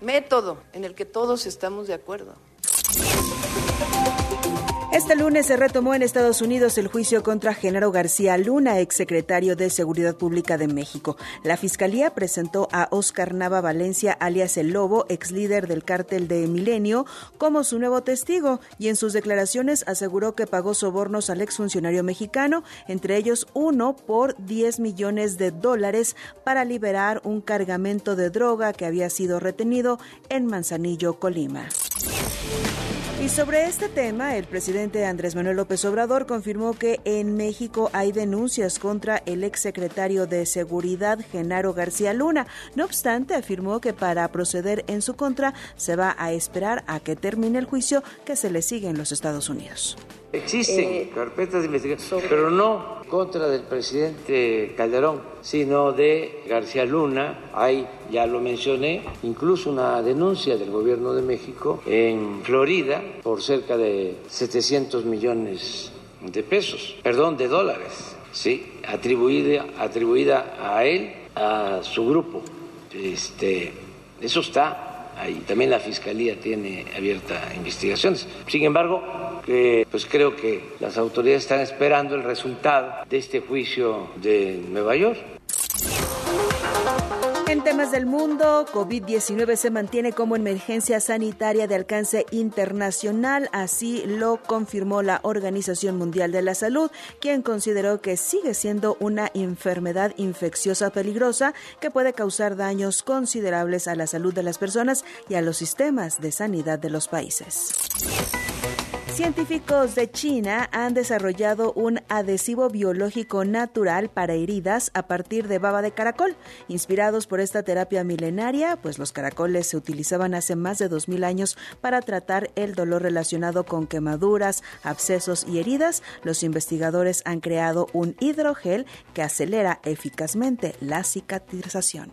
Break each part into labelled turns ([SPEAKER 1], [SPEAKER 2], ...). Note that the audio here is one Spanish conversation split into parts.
[SPEAKER 1] método en el que todos estamos de acuerdo.
[SPEAKER 2] Este lunes se retomó en Estados Unidos el juicio contra Genaro García Luna, exsecretario de Seguridad Pública de México. La fiscalía presentó a Oscar Nava Valencia, alias El Lobo, ex líder del cártel de Milenio, como su nuevo testigo y en sus declaraciones aseguró que pagó sobornos al exfuncionario mexicano, entre ellos uno por 10 millones de dólares para liberar un cargamento de droga que había sido retenido en Manzanillo, Colima. Sobre este tema, el presidente Andrés Manuel López Obrador confirmó que en México hay denuncias contra el exsecretario de Seguridad, Genaro García Luna. No obstante, afirmó que para proceder en su contra se va a esperar a que termine el juicio que se le sigue en los Estados Unidos.
[SPEAKER 3] Existen eh, carpetas de investigación, pero no contra del presidente Calderón, sino de García Luna. Hay, ya lo mencioné, incluso una denuncia del gobierno de México en Florida por cerca de 700 millones de pesos, perdón, de dólares, sí, atribuida, atribuida a él, a su grupo. Este, eso está También la Fiscalía tiene abierta investigaciones. Sin embargo, pues creo que las autoridades están esperando el resultado de este juicio de Nueva York.
[SPEAKER 2] Temas del mundo, COVID-19 se mantiene como emergencia sanitaria de alcance internacional, así lo confirmó la Organización Mundial de la Salud, quien consideró que sigue siendo una enfermedad infecciosa peligrosa que puede causar daños considerables a la salud de las personas y a los sistemas de sanidad de los países. Científicos de China han desarrollado un adhesivo biológico natural para heridas a partir de baba de caracol. Inspirados por esta terapia milenaria, pues los caracoles se utilizaban hace más de 2000 años para tratar el dolor relacionado con quemaduras, abscesos y heridas, los investigadores han creado un hidrogel que acelera eficazmente la cicatrización.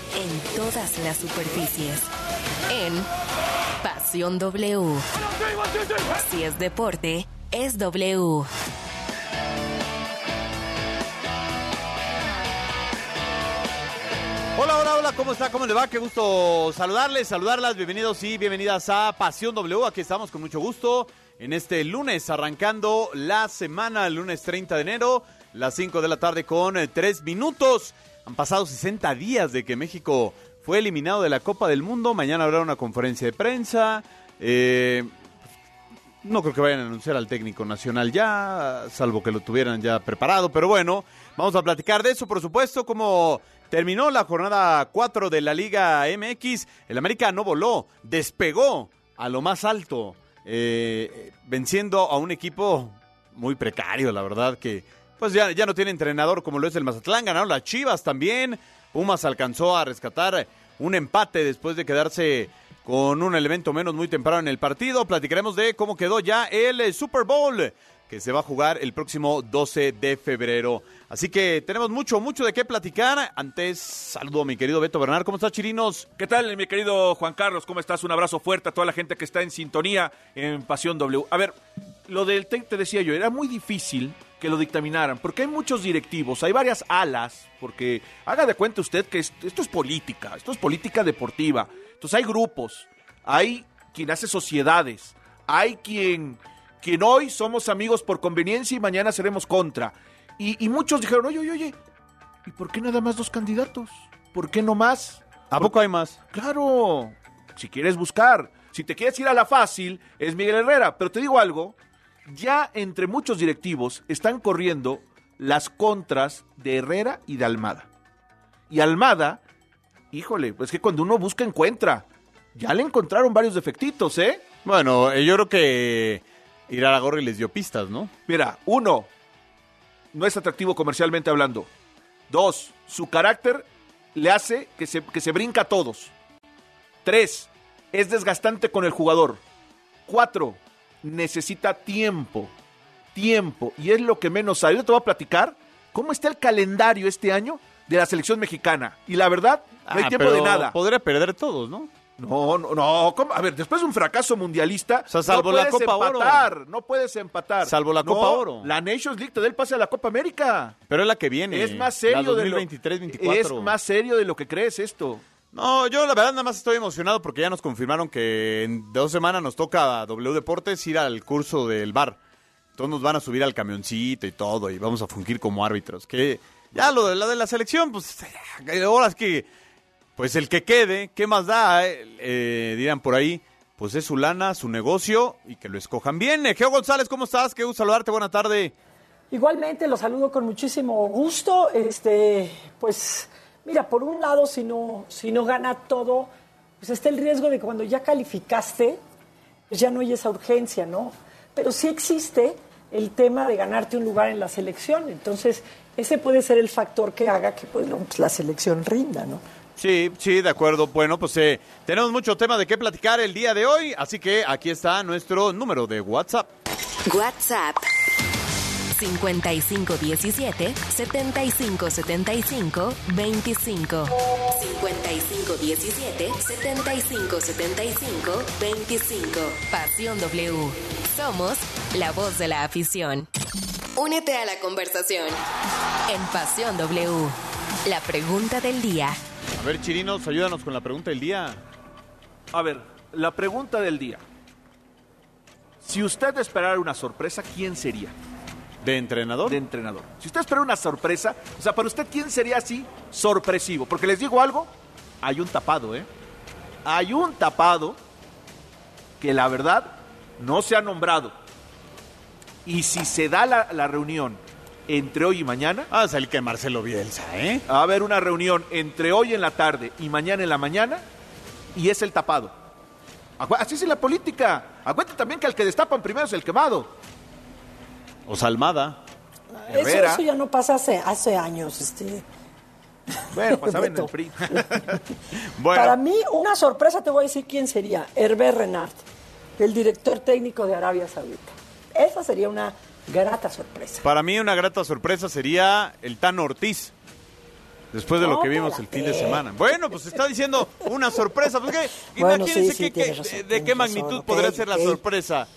[SPEAKER 4] en todas las superficies. En Pasión W. Si es deporte, es W.
[SPEAKER 5] Hola, hola, hola, ¿cómo está? ¿Cómo le va? Qué gusto saludarles, saludarlas. Bienvenidos y bienvenidas a Pasión W. Aquí estamos con mucho gusto en este lunes, arrancando la semana, el lunes 30 de enero, las 5 de la tarde con 3 minutos. Han pasado 60 días de que México fue eliminado de la Copa del Mundo. Mañana habrá una conferencia de prensa. Eh, no creo que vayan a anunciar al técnico nacional ya, salvo que lo tuvieran ya preparado. Pero bueno, vamos a platicar de eso, por supuesto, como terminó la jornada 4 de la Liga MX. El americano voló, despegó a lo más alto, eh, venciendo a un equipo muy precario, la verdad, que pues ya, ya no tiene entrenador como lo es el Mazatlán, ganaron las Chivas también. Pumas alcanzó a rescatar un empate después de quedarse con un elemento menos muy temprano en el partido. Platicaremos de cómo quedó ya el eh, Super Bowl que se va a jugar el próximo 12 de febrero. Así que tenemos mucho, mucho de qué platicar. Antes, saludo a mi querido Beto Bernal. ¿Cómo estás, Chirinos?
[SPEAKER 6] ¿Qué tal, mi querido Juan Carlos? ¿Cómo estás? Un abrazo fuerte a toda la gente que está en sintonía en Pasión W. A ver, lo del te decía yo, era muy difícil que lo dictaminaran, porque hay muchos directivos, hay varias alas, porque haga de cuenta usted que esto, es política, esto es política deportiva. Entonces hay grupos, hay quien hace sociedades, hay quien, quien hoy somos amigos por conveniencia y mañana seremos contra. Y, muchos dijeron, oye, oye, oye, ¿y por qué nada más dos candidatos? ¿Por qué no más?
[SPEAKER 5] ¿A poco hay más?
[SPEAKER 6] Claro, si quieres buscar, si te quieres ir a la fácil, es Miguel Herrera, pero te digo algo, ya entre muchos directivos están corriendo las contras de Herrera y de Almada. Y Almada, híjole, pues que cuando uno busca encuentra. Ya le encontraron varios defectitos, ¿eh?
[SPEAKER 5] Bueno, eh, yo creo que Iraragorri les dio pistas, ¿no?
[SPEAKER 6] Mira, uno, no es atractivo comercialmente hablando. Dos, su carácter le hace que se, que se brinca a todos. Tres, es desgastante con el jugador. Cuatro, necesita tiempo. Tiempo. Y es lo que menos sabe. Yo te voy a platicar cómo está el calendario este año de la selección mexicana. Y la verdad, no hay
[SPEAKER 5] Ah,
[SPEAKER 6] tiempo
[SPEAKER 5] pero
[SPEAKER 6] de nada.
[SPEAKER 5] Podría perder todos, ¿no?
[SPEAKER 6] No, no, no. ¿cómo? A ver, después de un fracaso mundialista,
[SPEAKER 5] O sea, salvo
[SPEAKER 6] no
[SPEAKER 5] la
[SPEAKER 6] puedes
[SPEAKER 5] Copa Oro.
[SPEAKER 6] empatar, No puedes empatar.
[SPEAKER 5] Salvo la
[SPEAKER 6] No,
[SPEAKER 5] Copa Oro.
[SPEAKER 6] La Nations League te da el pase a la Copa América.
[SPEAKER 5] Pero es la que viene.
[SPEAKER 6] Es más serio
[SPEAKER 5] la
[SPEAKER 6] de lo
[SPEAKER 5] 2023-24.
[SPEAKER 6] Es más serio de lo que crees esto.
[SPEAKER 5] No, yo la verdad nada más estoy emocionado porque ya nos confirmaron que en dos semanas nos toca a W Deportes ir al curso del bar. Entonces nos van a subir al camioncito y todo y vamos a fungir como árbitros. Que ya lo de la de la selección, pues ahora es que, pues el que quede, ¿qué más da? Eh, eh, dirán por ahí, pues es su lana, su negocio y que lo escojan bien. Eh, Geo González, ¿cómo estás? Qué gusto saludarte, buena tarde.
[SPEAKER 7] Igualmente, los saludo con muchísimo gusto. Este, pues, mira, por un lado, si no, si no gana todo, pues está el riesgo de que cuando ya calificaste, pues ya no hay esa urgencia, ¿no? Pero sí existe el tema de ganarte un lugar en la selección. Entonces, ese puede ser el factor que haga que pues, no, pues, la selección rinda, ¿no?
[SPEAKER 5] Sí, sí, de acuerdo. Bueno, pues eh, tenemos mucho tema de qué platicar el día de hoy, así que aquí está nuestro número de WhatsApp.
[SPEAKER 4] WhatsApp 5517 7575 25 5517 7575 25 Pasión W. Somos la voz de la afición. Únete a la conversación en Pasión W. La pregunta del día.
[SPEAKER 5] A ver, Chirinos, ayúdanos con la pregunta del día.
[SPEAKER 6] A ver, la pregunta del día. Si usted esperara una sorpresa, ¿quién sería?
[SPEAKER 5] ¿De entrenador?
[SPEAKER 6] De entrenador. Si usted espera una sorpresa, o sea, para usted, ¿quién sería así sorpresivo? Porque les digo algo, hay un tapado, ¿eh? Hay un tapado que la verdad no se ha nombrado. Y si se da la, la reunión entre hoy y mañana,
[SPEAKER 5] Ah, es el que Marcelo Bielsa, ¿eh?
[SPEAKER 6] va a haber una reunión entre hoy en la tarde y mañana en la mañana y es el tapado. Así es la política. Acuérdate también que el que destapan primero es el quemado.
[SPEAKER 5] O Salmada.
[SPEAKER 7] Eso,
[SPEAKER 6] Herrera.
[SPEAKER 7] eso ya no pasa hace, hace años. Este.
[SPEAKER 6] Bueno, pasaba en el. PRI.
[SPEAKER 5] Bueno,
[SPEAKER 7] Para mí, una sorpresa te voy a decir quién sería. Hervé Renard, el director técnico de Arabia Saudita. Esa sería una grata sorpresa.
[SPEAKER 5] para mí una grata sorpresa sería el Tan Ortiz. Después de lo que vimos el fin de semana. Bueno, pues está diciendo una sorpresa. Pues, ¿qué?
[SPEAKER 7] Bueno,
[SPEAKER 5] Imagínense
[SPEAKER 7] sí, sí,
[SPEAKER 5] qué- qué-
[SPEAKER 7] tienes razón,
[SPEAKER 5] de qué
[SPEAKER 7] razón,
[SPEAKER 5] magnitud
[SPEAKER 7] ok,
[SPEAKER 5] podría ser la sorpresa.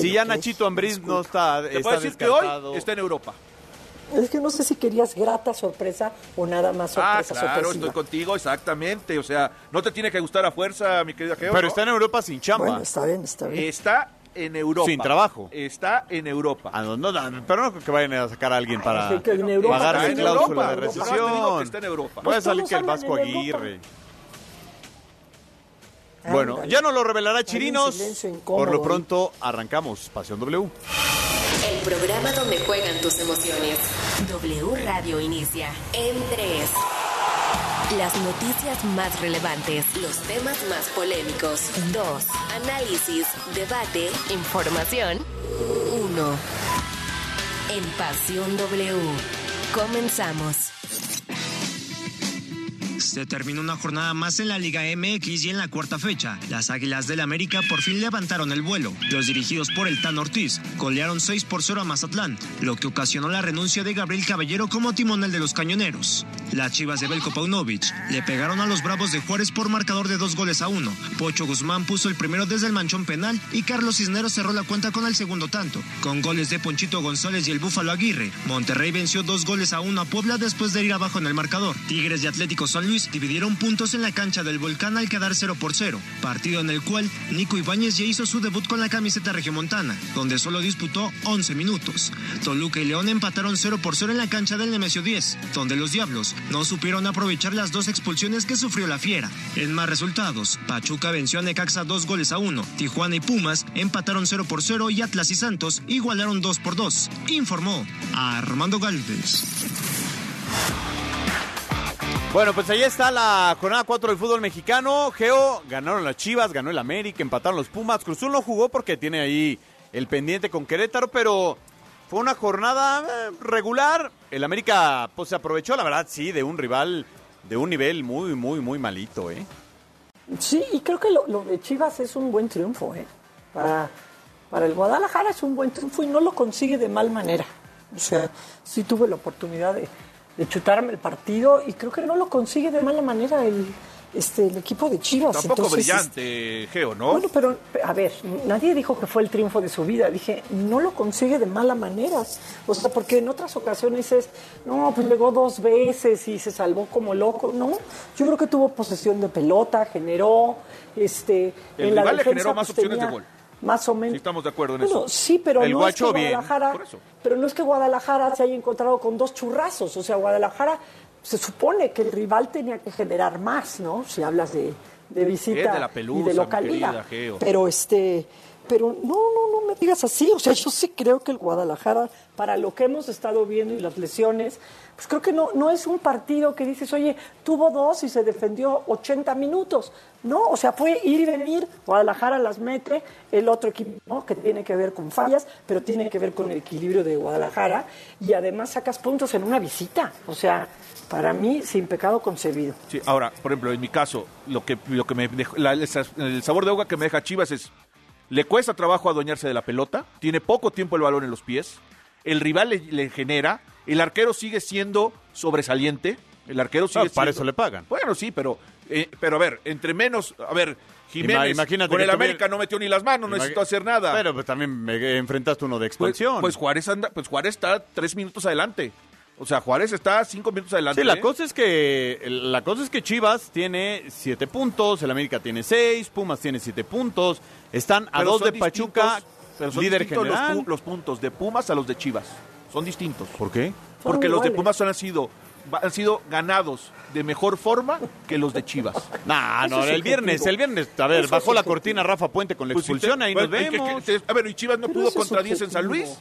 [SPEAKER 5] Si ya Nachito Ambriz no está,
[SPEAKER 6] Te
[SPEAKER 5] está
[SPEAKER 6] puedo decir que hoy está en Europa.
[SPEAKER 7] Es que no sé si querías grata sorpresa o nada más
[SPEAKER 6] Ah,
[SPEAKER 7] sorpresa
[SPEAKER 6] claro,
[SPEAKER 7] sorpresiva.
[SPEAKER 6] estoy contigo, exactamente. O sea, no te tiene que gustar a fuerza, mi querida Geo.
[SPEAKER 5] Pero
[SPEAKER 6] ¿no?
[SPEAKER 5] está en Europa sin chamba.
[SPEAKER 7] Bueno, está bien, está bien.
[SPEAKER 6] Está en Europa.
[SPEAKER 5] Sin trabajo.
[SPEAKER 6] Está en Europa.
[SPEAKER 5] Ah, no, no, no, pero no creo que vayan a sacar a alguien para pagarle cláusula
[SPEAKER 6] Europa,
[SPEAKER 5] de recesión.
[SPEAKER 6] está en Europa.
[SPEAKER 5] Puede
[SPEAKER 7] Pues
[SPEAKER 5] salir que el Vasco
[SPEAKER 7] Europa.
[SPEAKER 5] Bueno, ya nos lo revelará Chirinos. Por lo pronto, arrancamos Pasión W.
[SPEAKER 4] El programa donde juegan tus emociones. W Radio inicia en 3. Las noticias más relevantes, los temas más polémicos. 2. Análisis, debate, información. 1. En Pasión W. Comenzamos.
[SPEAKER 8] Se terminó una jornada más en la Liga MX y en la cuarta fecha. Las Águilas del América por fin levantaron el vuelo. Los dirigidos por el Tan Ortiz golearon 6 por 0 a Mazatlán, lo que ocasionó la renuncia de Gabriel Caballero como timonel de los cañoneros. Las chivas de Belko Paunovic le pegaron a los Bravos de Juárez por marcador de dos goles a uno. Pocho Guzmán puso el primero desde el manchón penal y Carlos Cisneros cerró la cuenta con el segundo tanto, con goles de Ponchito González y el Búfalo Aguirre. Monterrey venció dos goles a uno a Puebla después de ir abajo en el marcador. Tigres y Atlético San Luis dividieron puntos en la cancha del Volcán al quedar 0 por 0, partido en el cual Nico Ibáñez ya hizo su debut con la camiseta regiomontana, donde solo disputó 11 minutos. Toluca y León empataron 0 por 0 en la cancha del Nemesio 10, donde los Diablos no supieron aprovechar las dos expulsiones que sufrió la Fiera. En más resultados, Pachuca venció a Necaxa dos goles a uno, Tijuana y Pumas empataron 0 por 0 y Atlas y Santos igualaron 2 por 2, informó Armando Galvez.
[SPEAKER 5] Bueno, pues ahí está la jornada 4 del fútbol mexicano. Geo ganaron las Chivas, ganó el América, empataron los Pumas. Cruzul no jugó porque tiene ahí el pendiente con Querétaro, pero fue una jornada eh, regular. El América pues se aprovechó, la verdad, sí, de un rival de un nivel muy, muy, muy malito, ¿eh?
[SPEAKER 7] Sí, y creo que lo, de Chivas es un buen triunfo, ¿eh? Para, para el Guadalajara es un buen triunfo y no lo consigue de mal manera. O sea, sí tuve la oportunidad de, de chutarme el partido y creo que no lo consigue de mala manera el, este, el equipo de Chivas.
[SPEAKER 6] Tampoco
[SPEAKER 7] Entonces,
[SPEAKER 6] brillante, Geo, ¿no?
[SPEAKER 7] Bueno, pero a ver, nadie dijo que fue el triunfo de su vida. Dije, no lo consigue de mala manera. O sea, porque en otras ocasiones es, no, pues llegó dos veces y se salvó como loco. No, yo creo que tuvo posesión de pelota, generó, este,
[SPEAKER 6] El
[SPEAKER 7] en la
[SPEAKER 6] rival le
[SPEAKER 7] defensa,
[SPEAKER 6] generó más
[SPEAKER 7] pues,
[SPEAKER 6] opciones de gol.
[SPEAKER 7] Más o menos.
[SPEAKER 6] Sí, estamos de acuerdo en
[SPEAKER 7] Bueno,
[SPEAKER 6] eso.
[SPEAKER 7] sí, pero
[SPEAKER 5] El
[SPEAKER 7] no es que
[SPEAKER 5] Guacho bien,
[SPEAKER 7] Guadalajara,
[SPEAKER 6] por eso.
[SPEAKER 7] Pero no es que Guadalajara se haya encontrado con dos churrazos. O sea, Guadalajara se supone que el rival tenía que generar más, ¿no? Si hablas de, de visita
[SPEAKER 6] Es de la
[SPEAKER 7] y de localidad.
[SPEAKER 6] querida.
[SPEAKER 7] Pero este, pero no, no, no me digas así. O sea, yo sí creo que el Guadalajara, para lo que hemos estado viendo y las lesiones, pues creo que no, no es un partido que dices, oye, tuvo dos y se defendió 80 minutos. No, o sea, fue ir y venir, Guadalajara las mete, el otro equipo, ¿no? que tiene que ver con fallas, pero tiene que ver con el equilibrio de Guadalajara, y además sacas puntos en una visita. O sea, para mí, sin pecado concebido.
[SPEAKER 6] Sí, ahora, por ejemplo, en mi caso, lo que, lo que me dejó- el sabor de agua que me deja Chivas es, le cuesta trabajo adueñarse de la pelota, tiene poco tiempo el balón en los pies, el rival le, le genera, el arquero sigue siendo sobresaliente, el arquero sigue
[SPEAKER 5] Ah, para
[SPEAKER 6] siendo-
[SPEAKER 5] eso le pagan.
[SPEAKER 6] Bueno, sí, pero, eh, pero a ver, entre menos, a ver, Jiménez
[SPEAKER 5] imagínate
[SPEAKER 6] con el
[SPEAKER 5] tuviera-
[SPEAKER 6] América no metió ni las manos, no
[SPEAKER 5] Imag-
[SPEAKER 6] necesitó hacer nada.
[SPEAKER 5] Pero pues también me enfrentaste uno de
[SPEAKER 6] pues,
[SPEAKER 5] expansión.
[SPEAKER 6] pues Juárez anda, pues Juárez está tres minutos adelante. O sea, Juárez está cinco minutos adelante.
[SPEAKER 5] Sí, la cosa es que la cosa es que Chivas tiene siete puntos, el América tiene seis, Pumas tiene siete puntos, están a
[SPEAKER 6] Pero
[SPEAKER 5] dos de Pachuca,
[SPEAKER 6] pero son
[SPEAKER 5] líder general.
[SPEAKER 6] Los, los puntos de Pumas a los de Chivas son distintos.
[SPEAKER 5] ¿Por qué?
[SPEAKER 6] Porque
[SPEAKER 7] Son
[SPEAKER 6] los de. Pumas han sido han sido ganados de mejor forma que los de Chivas.
[SPEAKER 5] Nah, no, el viernes, el viernes, a ver,
[SPEAKER 7] Eso
[SPEAKER 5] bajó la cortina Rafa Puente con la
[SPEAKER 6] Pues si
[SPEAKER 5] expulsión,
[SPEAKER 6] te-
[SPEAKER 5] ahí nos
[SPEAKER 6] ¿y qué-
[SPEAKER 5] vemos.
[SPEAKER 6] a ver, y Chivas no
[SPEAKER 7] Pero
[SPEAKER 6] pudo contra 10 en San. Luis.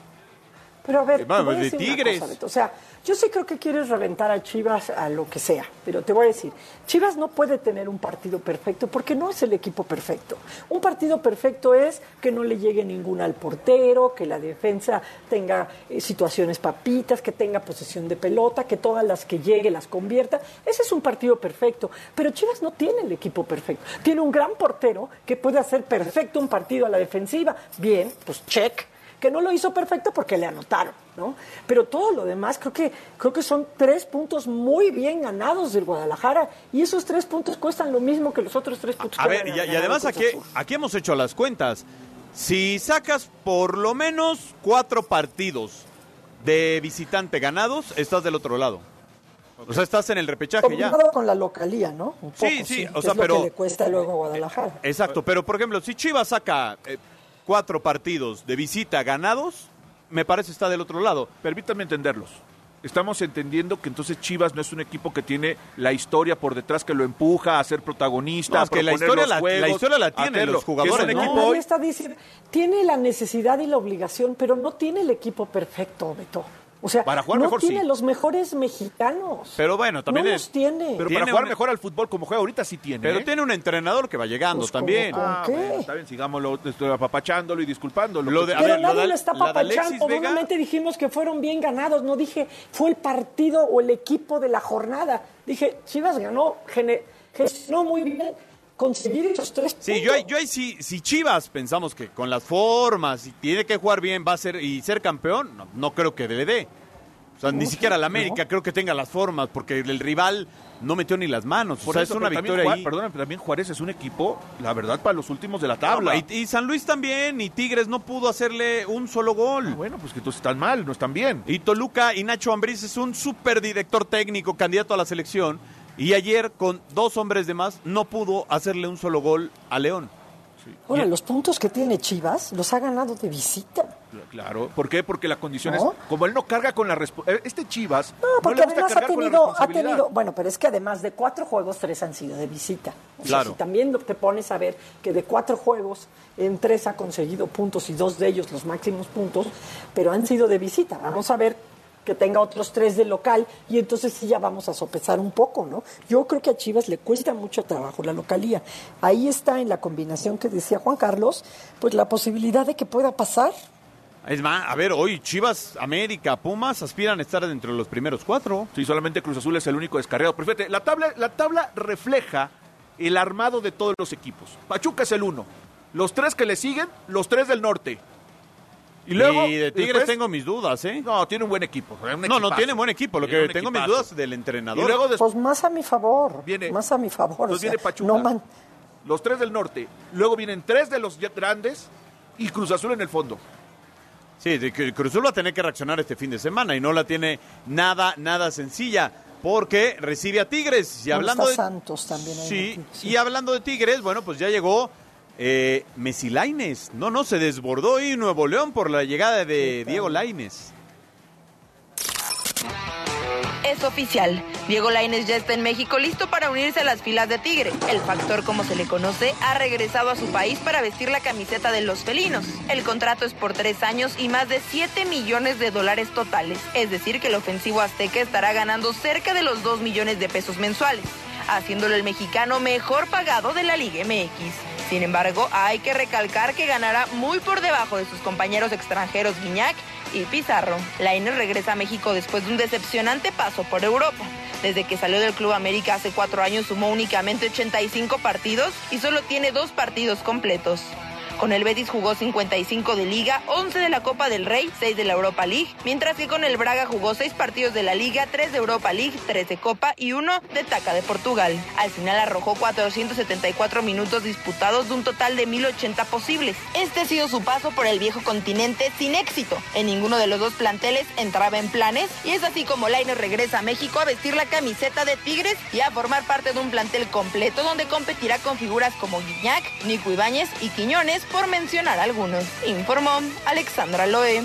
[SPEAKER 7] Pero a ver,
[SPEAKER 5] Eh,
[SPEAKER 7] te
[SPEAKER 5] vamos,
[SPEAKER 7] voy a
[SPEAKER 5] de
[SPEAKER 7] decir
[SPEAKER 5] Tigres.
[SPEAKER 7] cosa, o sea, yo sí creo que quieres reventar a Chivas a lo que sea, pero te voy a decir, Chivas no puede tener un partido perfecto porque no es el equipo perfecto. Un partido perfecto es que no le llegue ninguna al portero, que la defensa tenga eh, situaciones papitas, que tenga posesión de pelota, que todas las que llegue las convierta. Ese es un partido perfecto, pero Chivas no tiene el equipo perfecto. Tiene un gran portero que puede hacer perfecto un partido a la defensiva. Bien, pues check que no lo hizo perfecto porque le anotaron, ¿no? Pero todo lo demás creo que creo que son tres puntos muy bien ganados del Guadalajara y esos tres puntos cuestan lo mismo que los otros tres puntos.
[SPEAKER 5] A
[SPEAKER 7] que
[SPEAKER 5] ver, y, además aquí, aquí hemos hecho las cuentas. Si sacas por lo menos cuatro partidos de visitante ganados, estás del otro lado. O sea, estás en el repechaje ya.
[SPEAKER 7] Combinado con la localía, ¿no? Un
[SPEAKER 5] Sí,
[SPEAKER 7] poco,
[SPEAKER 5] sí, o
[SPEAKER 7] que
[SPEAKER 5] sea,
[SPEAKER 7] es lo
[SPEAKER 5] pero-
[SPEAKER 7] que le cuesta luego a Guadalajara.
[SPEAKER 5] Exacto, pero por ejemplo, si Chivas saca eh, cuatro partidos de visita ganados, me parece está del otro lado.
[SPEAKER 6] Permítanme entenderlos. Estamos entendiendo que entonces Chivas no es un equipo que tiene la historia por detrás que lo empuja a ser protagonista,
[SPEAKER 5] No,
[SPEAKER 6] a
[SPEAKER 5] es que la
[SPEAKER 6] proponer
[SPEAKER 5] historia
[SPEAKER 6] los
[SPEAKER 5] la- la
[SPEAKER 6] juegos,
[SPEAKER 5] historia la
[SPEAKER 6] a
[SPEAKER 5] tienen los jugadores,
[SPEAKER 6] Que es un
[SPEAKER 5] ¿no?
[SPEAKER 6] equipo hoy-
[SPEAKER 7] está diciendo, tiene la necesidad y la obligación, pero no tiene el equipo perfecto, Beto. O sea,
[SPEAKER 6] Para jugar
[SPEAKER 7] no
[SPEAKER 6] mejor,
[SPEAKER 7] tiene
[SPEAKER 6] sí.
[SPEAKER 7] los mejores mexicanos.
[SPEAKER 5] Pero bueno, también
[SPEAKER 7] no
[SPEAKER 5] es-
[SPEAKER 7] los tiene.
[SPEAKER 6] Pero
[SPEAKER 5] Tiene
[SPEAKER 6] para jugar
[SPEAKER 5] un-
[SPEAKER 6] mejor al fútbol como juega ahorita sí tiene.
[SPEAKER 5] Pero
[SPEAKER 6] ¿eh?
[SPEAKER 5] tiene un entrenador que va llegando
[SPEAKER 7] Pues,
[SPEAKER 5] también.
[SPEAKER 7] ¿cómo?
[SPEAKER 6] Ah,
[SPEAKER 7] ¿Qué?
[SPEAKER 6] bueno, está bien, sigámoslo estoy apapachándolo y disculpándolo.
[SPEAKER 5] Lo de- a
[SPEAKER 7] Pero
[SPEAKER 5] ver, lo
[SPEAKER 7] nadie
[SPEAKER 5] de-
[SPEAKER 7] lo está
[SPEAKER 5] la de Alexis
[SPEAKER 7] papachando.
[SPEAKER 5] Vega-
[SPEAKER 7] Obviamente dijimos que fueron bien ganados. No dije fue el partido o el equipo de la jornada. Dije, Chivas ganó, gene- gestionó muy bien conseguir esos tres
[SPEAKER 5] Sí,
[SPEAKER 7] puntos.
[SPEAKER 5] yo, ahí- yo ahí sí, si Chivas pensamos que con las formas y tiene que jugar bien va a ser y ser campeón, no, no creo que le dé. O sea, ni siquiera la América creo que tenga las formas porque el rival no metió ni las manos.
[SPEAKER 6] Por
[SPEAKER 5] o sea,
[SPEAKER 6] eso,
[SPEAKER 5] es una
[SPEAKER 6] también
[SPEAKER 5] victoria
[SPEAKER 6] Juá-
[SPEAKER 5] ahí.
[SPEAKER 6] Perdóname, pero también Juárez es un equipo, la verdad, para los últimos de la tabla.
[SPEAKER 5] Y, y San Luis también, y Tigres no pudo hacerle un solo gol.
[SPEAKER 6] Ah, bueno, pues que entonces están mal, no están bien.
[SPEAKER 5] Y Toluca y Nacho Ambriz es un super director técnico, candidato a la selección. Y ayer, con dos hombres de más, no pudo hacerle un solo gol a León.
[SPEAKER 7] Ahora, los puntos que tiene Chivas los ha ganado de visita.
[SPEAKER 6] Claro. ¿Por qué? Porque la condición
[SPEAKER 7] ¿No?
[SPEAKER 6] es. Como él no carga con la responsabilidad. Este Chivas.
[SPEAKER 7] No, porque
[SPEAKER 6] le gusta
[SPEAKER 7] además ha tenido, ha tenido, bueno, pero es que además de cuatro juegos, tres han sido de visita. O sea,
[SPEAKER 5] Claro.
[SPEAKER 7] si también te pones a ver que de cuatro juegos, en tres ha conseguido puntos y dos de ellos los máximos puntos, pero han sido de visita. Vamos a ver que tenga otros tres de local y entonces sí ya vamos a sopesar un poco, ¿no? Yo creo que a Chivas le cuesta mucho trabajo la localía. Ahí está en la combinación que decía Juan Carlos, pues la posibilidad de que pueda pasar.
[SPEAKER 5] Es más, a ver, hoy Chivas, América, Pumas aspiran a estar dentro de los primeros cuatro.
[SPEAKER 6] Sí, solamente Cruz Azul es el único descarriado. Pero fíjate, la tabla, la tabla refleja el armado de todos los equipos. Pachuca es el uno. Los tres que le siguen, los tres del norte.
[SPEAKER 5] Y luego. Y de Tigres tengo mis dudas, ¿eh?
[SPEAKER 6] No, tiene un buen equipo.
[SPEAKER 5] no, no tiene buen equipo. Lo que tengo mis dudas del entrenador. Y
[SPEAKER 7] luego Pues más a mi favor. Viene, más a mi favor.
[SPEAKER 6] Pues viene Pachuca. Los tres del norte. Luego vienen tres de los grandes y Cruz Azul en el fondo.
[SPEAKER 5] Sí, Cruz Azul va a tener que reaccionar este fin de semana y no la tiene nada, nada sencilla porque recibe a Tigres. Y hablando de
[SPEAKER 7] Santos también.
[SPEAKER 5] Sí, y hablando de Tigres, bueno, pues ya llegó eh, Messi Laines. No, no, se desbordó y Nuevo León por la llegada de Diego Laines.
[SPEAKER 4] Es oficial. Diego Laines ya está en México listo para unirse a las filas de Tigre. El factor, como se le conoce, ha regresado a su país para vestir la camiseta de los felinos. El contrato es por tres años y más de 7 millones de dólares totales. Es decir, que el ofensivo azteca estará ganando cerca de los 2 millones de pesos mensuales, haciéndolo el mexicano mejor pagado de la Liga MX. Sin embargo, hay que recalcar que ganará muy por debajo de sus compañeros extranjeros Guiñac y Pizarro. Lainez regresa a México después de un decepcionante paso por Europa. Desde que salió del Club América hace cuatro años sumó únicamente 85 partidos y solo tiene dos partidos completos. Con el Betis jugó 55 de Liga, 11 de la Copa del Rey, 6 de la Europa League, mientras que con el Braga jugó 6 partidos de la Liga, 3 de Europa League, 3 de Copa y 1 de Taca de Portugal. Al final arrojó 474 minutos disputados de un total de 1080 posibles. Este ha sido su paso por el viejo continente sin éxito. En ninguno de los dos planteles entraba en planes y es así como Lainez regresa a México a vestir la camiseta de Tigres y a formar parte de un plantel completo donde competirá con figuras como Guiñac, Nico Ibáñez y Quiñones por mencionar algunos, informó Alexandra Loe.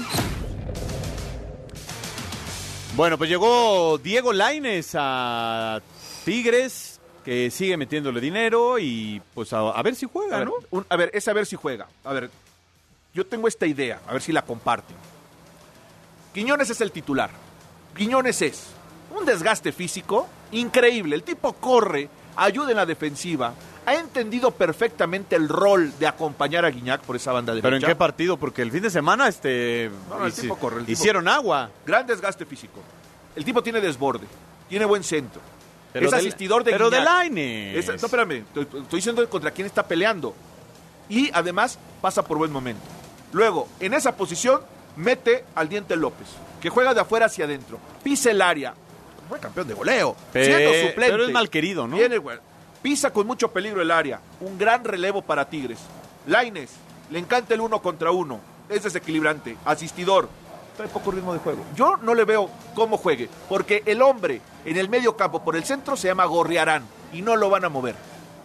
[SPEAKER 5] Bueno, pues llegó Diego Laines a Tigres, que sigue metiéndole dinero y pues a, ver si juega,
[SPEAKER 6] a ver,
[SPEAKER 5] ¿no?
[SPEAKER 6] a ver, es a ver si juega. A ver, yo tengo esta idea, a ver si la comparten. Quiñones es el titular. Quiñones es un desgaste físico increíble. El tipo corre, ayuda en la defensiva, ha entendido perfectamente el rol de acompañar a Guiñac por esa banda derecha.
[SPEAKER 5] ¿Pero en qué partido? Porque el fin de semana este, hicieron agua.
[SPEAKER 6] Gran desgaste físico. El tipo tiene desborde, tiene buen centro. es asistidor de
[SPEAKER 5] Pero de Laine.
[SPEAKER 6] no, espérame, estoy, diciendo contra quién está peleando. Y además pasa por buen momento. Luego, en esa posición, mete al Diente López, que juega de afuera hacia adentro. Pisa el área. Fue campeón de goleo. siendo suplente.
[SPEAKER 5] Pero es mal querido, ¿no?
[SPEAKER 6] Viene, Pisa con mucho peligro el área. Un gran relevo para Tigres. Laines, le encanta el uno contra uno. Es desequilibrante. Asistidor. Trae poco ritmo de juego. Yo no le veo cómo juegue. Porque el hombre en el medio campo por el centro se llama Gorriarán. Y no lo van a mover.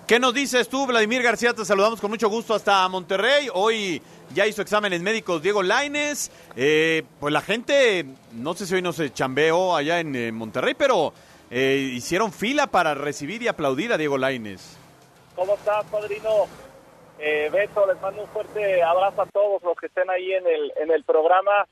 [SPEAKER 5] ¿Qué nos dices tú, Vladimir García? Te saludamos con mucho gusto hasta Monterrey. Hoy ya hizo exámenes médicos Diego Laines. Eh, pues la gente, no sé si hoy no se chambeó allá en eh, Monterrey, pero eh, hicieron fila para recibir y aplaudir a Diego Laines.
[SPEAKER 9] ¿Cómo estás, padrino? Eh, Beto, les mando un fuerte abrazo a todos los que estén ahí en el, en el programa.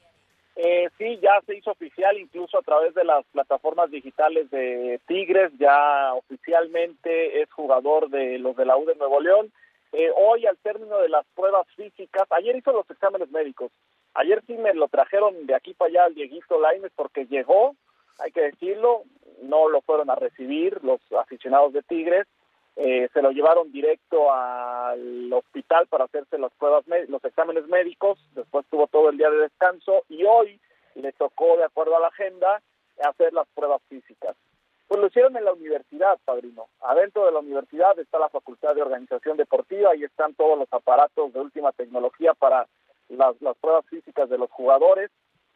[SPEAKER 9] Eh, sí, ya se hizo oficial, incluso a través de las plataformas digitales de Tigres, ya oficialmente es jugador de los de la U de Nuevo León. Eh, hoy, al término de las pruebas físicas, ayer hizo los exámenes médicos. Ayer sí me lo trajeron de aquí para allá al Dieguito Laines porque llegó, hay que decirlo, no lo fueron a recibir los aficionados de Tigres, eh, se lo llevaron directo al hospital para hacerse las pruebas, los exámenes médicos, después tuvo todo el día de descanso y hoy le tocó, de acuerdo a la agenda, hacer las pruebas físicas. Pues lo hicieron en la universidad, padrino. Adentro de la universidad está la Facultad de Organización Deportiva y están todos los aparatos de última tecnología para las, las pruebas físicas de los jugadores.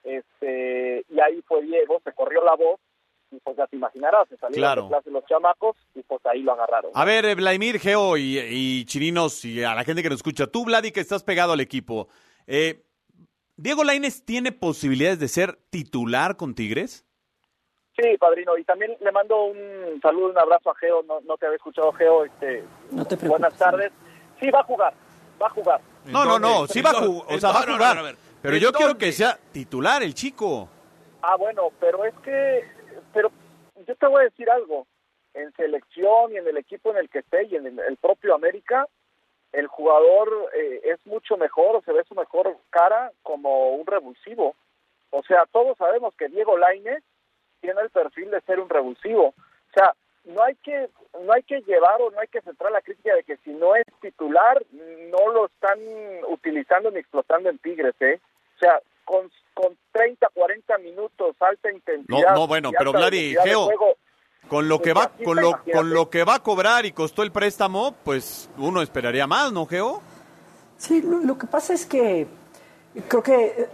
[SPEAKER 9] Este, y ahí fue Diego, se corrió la voz y pues ya te imaginarás, se salieron de clase los chamacos y pues ahí lo agarraron.
[SPEAKER 5] A ver, eh, Vladimir, Geo y, Chirinos y a la gente que nos escucha, tú, Vladi, que estás pegado al equipo, eh, ¿Diego Laines tiene posibilidades de ser titular con Tigres?
[SPEAKER 9] Sí, padrino, y también le mando un saludo, un abrazo a Geo, no, no te había escuchado Geo, este, buenas tardes. Sí, va a jugar, va a jugar.
[SPEAKER 5] No, no, no, sí va a, jugar, o sea, va a jugar, pero yo quiero que sea titular el chico.
[SPEAKER 9] Ah, bueno, pero es que yo te voy a decir algo, en selección y en el equipo en el que esté y en el, propio América, el jugador eh, es mucho mejor o se ve su mejor cara como un revulsivo. O sea, todos sabemos que Diego Lainez tiene el perfil de ser un revulsivo. O sea, no hay que no hay que llevar o no hay que centrar la crítica de que si no es titular no lo están utilizando ni explotando en Tigres, ¿eh? O sea, con, con 30, 40 minutos, alta intensidad.
[SPEAKER 5] No, no, bueno, pero Vladi, Geo, con lo que va con lo, con lo que va a cobrar y costó el préstamo, pues uno esperaría más, ¿no, Geo?
[SPEAKER 7] Sí, lo, que pasa es que creo que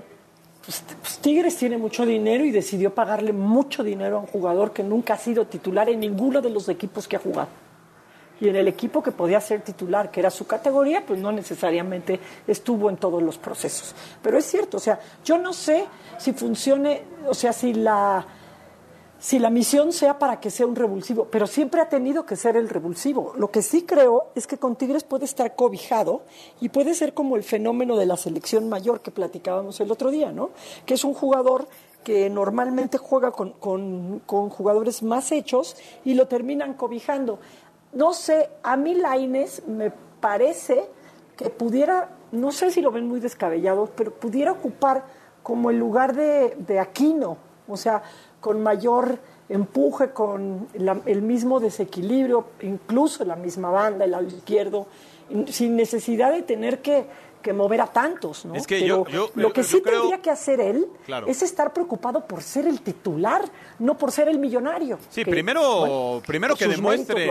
[SPEAKER 7] pues, pues, Tigres tiene mucho dinero y decidió pagarle mucho dinero a un jugador que nunca ha sido titular en ninguno de los equipos que ha jugado. Y en el equipo que podía ser titular, que era su categoría, pues no necesariamente estuvo en todos los procesos. Pero es cierto, o sea, yo no sé si funcione, o sea, si la si la misión sea para que sea un revulsivo, pero siempre ha tenido que ser el revulsivo. Lo que sí creo es que con Tigres puede estar cobijado y puede ser como el fenómeno de la selección mayor que platicábamos el otro día, ¿no? Que es un jugador que normalmente juega con, con, con jugadores más hechos y lo terminan cobijando. No sé, a mí Laines me parece que pudiera, no sé si lo ven muy descabellado, pero pudiera ocupar como el lugar de, de Aquino. O sea, con mayor empuje, con el mismo desequilibrio, incluso la misma banda, el lado izquierdo, sin necesidad de tener que, mover a tantos, ¿no?
[SPEAKER 5] Es que yo,
[SPEAKER 7] lo que sí tendría que hacer él es estar preocupado por ser el titular, no por ser el millonario.
[SPEAKER 5] Sí, primero, primero que demuestre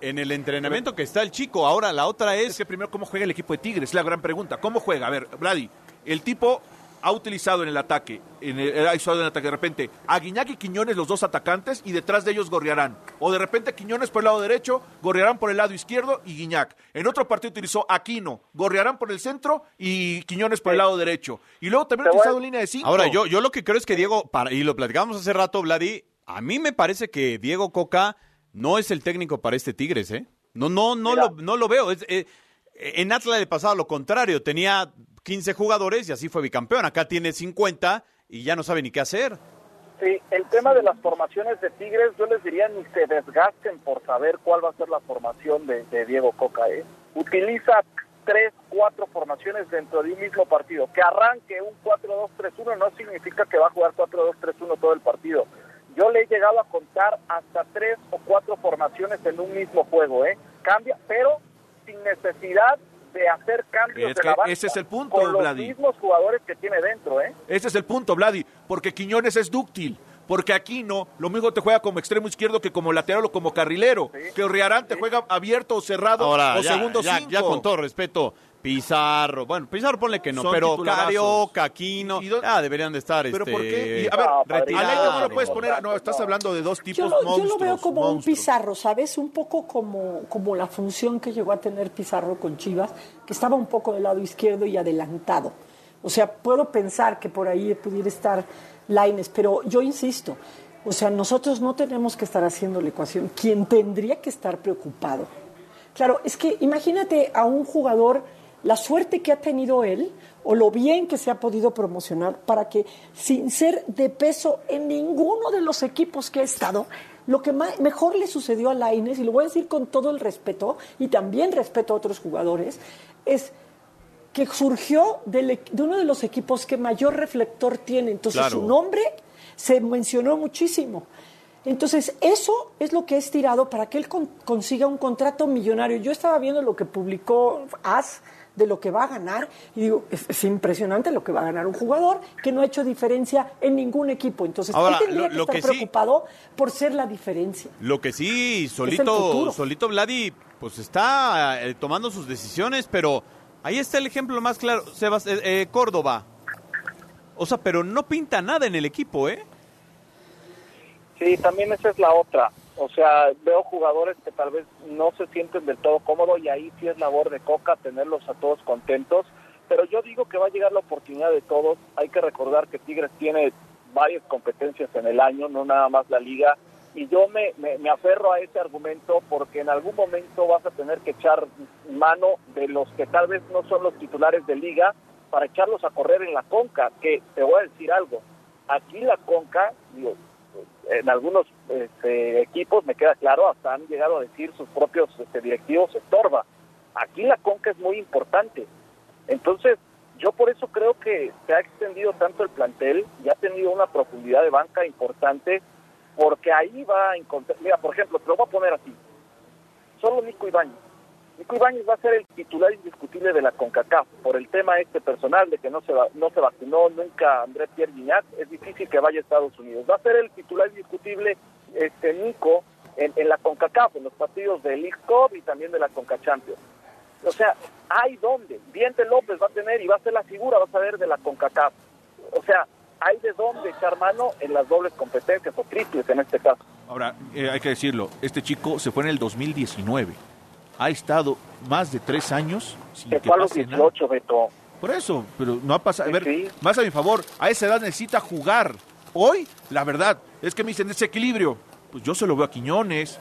[SPEAKER 5] en, el entrenamiento que está el chico. Ahora la otra es...
[SPEAKER 6] es que primero cómo juega el equipo de Tigres, es la gran pregunta. ¿Cómo juega? A ver, Vladi, el tipo ha utilizado en el ataque, en el, ha usado en el ataque de repente a Guiñac y Quiñones los dos atacantes y detrás de ellos Gorriarán. O de repente Quiñones por el lado derecho, Gorriarán por el lado izquierdo y Guiñac. En otro partido utilizó Aquino, Gorriarán por el centro y Quiñones por el lado derecho. Y luego también ha utilizado línea de cinco.
[SPEAKER 5] Ahora, yo, yo lo que creo es que Diego, para, y lo platicábamos hace rato, Vladi, a mí me parece que Diego Coca no es el técnico para este Tigres, ¿eh? No, no, no, lo, no lo veo. Eh, en Atlas le pasaba lo contrario, tenía 15 jugadores y así fue bicampeón. Acá tiene 50 y ya no sabe ni qué hacer.
[SPEAKER 9] Sí, el tema de las formaciones de Tigres, yo les diría ni se desgasten por saber cuál va a ser la formación de, Diego Coca. ¿eh? Utiliza tres, cuatro formaciones dentro de un mismo partido. Que arranque un 4-2-3-1 no significa que va a jugar 4-2-3-1 todo el partido. Yo le he llegado a contar hasta tres o cuatro formaciones en un mismo juego. ¿eh? Cambia, pero sin necesidad de hacer cambios de la
[SPEAKER 6] ese es el punto,
[SPEAKER 9] con los mismos jugadores que tiene dentro, ¿eh?
[SPEAKER 6] Ese es el punto, Vladi, porque Quiñones es dúctil. Porque aquí no, lo mismo te juega como extremo izquierdo que como lateral o como carrilero. que Riarán te juega abierto o cerrado o segundo
[SPEAKER 5] ya,
[SPEAKER 6] cinco.
[SPEAKER 5] Ya con todo respeto, Pizarro, bueno, Pizarro ponle que no, pero Carioca, Aquino, ah, deberían de estar.
[SPEAKER 6] ¿Pero
[SPEAKER 5] este,
[SPEAKER 6] por qué? a ver, no lo puedes poner, no, estás hablando de dos tipos
[SPEAKER 7] yo
[SPEAKER 6] lo,
[SPEAKER 7] Yo lo veo como un Pizarro, ¿sabes? Un poco como, como la función que llegó a tener Pizarro con Chivas, que estaba un poco del lado izquierdo y adelantado. O sea, puedo pensar que por ahí pudiera estar Laines, pero yo insisto, o sea, nosotros no tenemos que estar haciendo la ecuación. Quien tendría que estar preocupado. Claro, es que imagínate a un jugador la suerte que ha tenido él o lo bien que se ha podido promocionar para que sin ser de peso en ninguno de los equipos que ha estado, lo que mejor le sucedió a Laines, y lo voy a decir con todo el respeto, y también respeto a otros jugadores, es que surgió de, uno de los equipos que mayor reflector tiene. Entonces su nombre se mencionó muchísimo. Entonces, eso es lo que ha estirado para que él consiga un contrato millonario. Yo estaba viendo lo que publicó AS de lo que va a ganar. Y digo, es, impresionante lo que va a ganar un jugador que no ha hecho diferencia en ningún equipo. Entonces, él tendría que estar preocupado por ser la diferencia.
[SPEAKER 5] Lo que sí, solito, solito Vladi, pues está eh, tomando sus decisiones, pero ahí está el ejemplo más claro, Sebas, eh, eh, Córdoba. O sea, pero no pinta nada en el equipo, ¿eh?
[SPEAKER 9] Sí, también esa es la otra. O sea, veo jugadores que tal vez no se sienten del todo cómodos y ahí sí es labor de Coca tenerlos a todos contentos. Pero yo digo que va a llegar la oportunidad de todos. Hay que recordar que Tigres tiene varias competencias en el año, no nada más la liga. Y yo me, me, aferro a ese argumento porque en algún momento vas a tener que echar mano de los que tal vez no son los titulares de liga para echarlos a correr en la conca. Que te voy a decir algo. Aquí la conca, digo, en algunos este, equipos, me queda claro, hasta han llegado a decir sus propios este, directivos estorba. Aquí la conca es muy importante. Entonces, yo por eso creo que se ha extendido tanto el plantel y ha tenido una profundidad de banca importante porque ahí va a encontrar, mira, por ejemplo, te lo voy a poner así, solo Nico Ibáñez. Nico Ibáñez va a ser el titular indiscutible de la CONCACAF por el tema este personal de que no se va, no se vacunó nunca André Pierre Guignac, es difícil que vaya a Estados Unidos. Va a ser el titular indiscutible este Nico en, en la CONCACAF, en los partidos de League Cup y también de la CONCACHAMPIONS. O sea, hay donde. Diente López va a tener y va a ser la figura, va a saber de la CONCACAF. O sea, hay de dónde echar mano en las dobles competencias o triples en este caso.
[SPEAKER 6] Ahora, eh, hay que decirlo, este chico se fue en el 2019. Ha estado más de tres años sin
[SPEAKER 9] Se
[SPEAKER 6] que
[SPEAKER 9] fue a los
[SPEAKER 6] pase nada.
[SPEAKER 9] 18, Beto.
[SPEAKER 6] Por eso, pero no ha pasado. A ver,
[SPEAKER 9] sí.
[SPEAKER 6] más a mi favor, a esa edad necesita jugar. Hoy, la verdad, es que me dicen ese equilibrio. Pues yo se lo veo a Quiñones.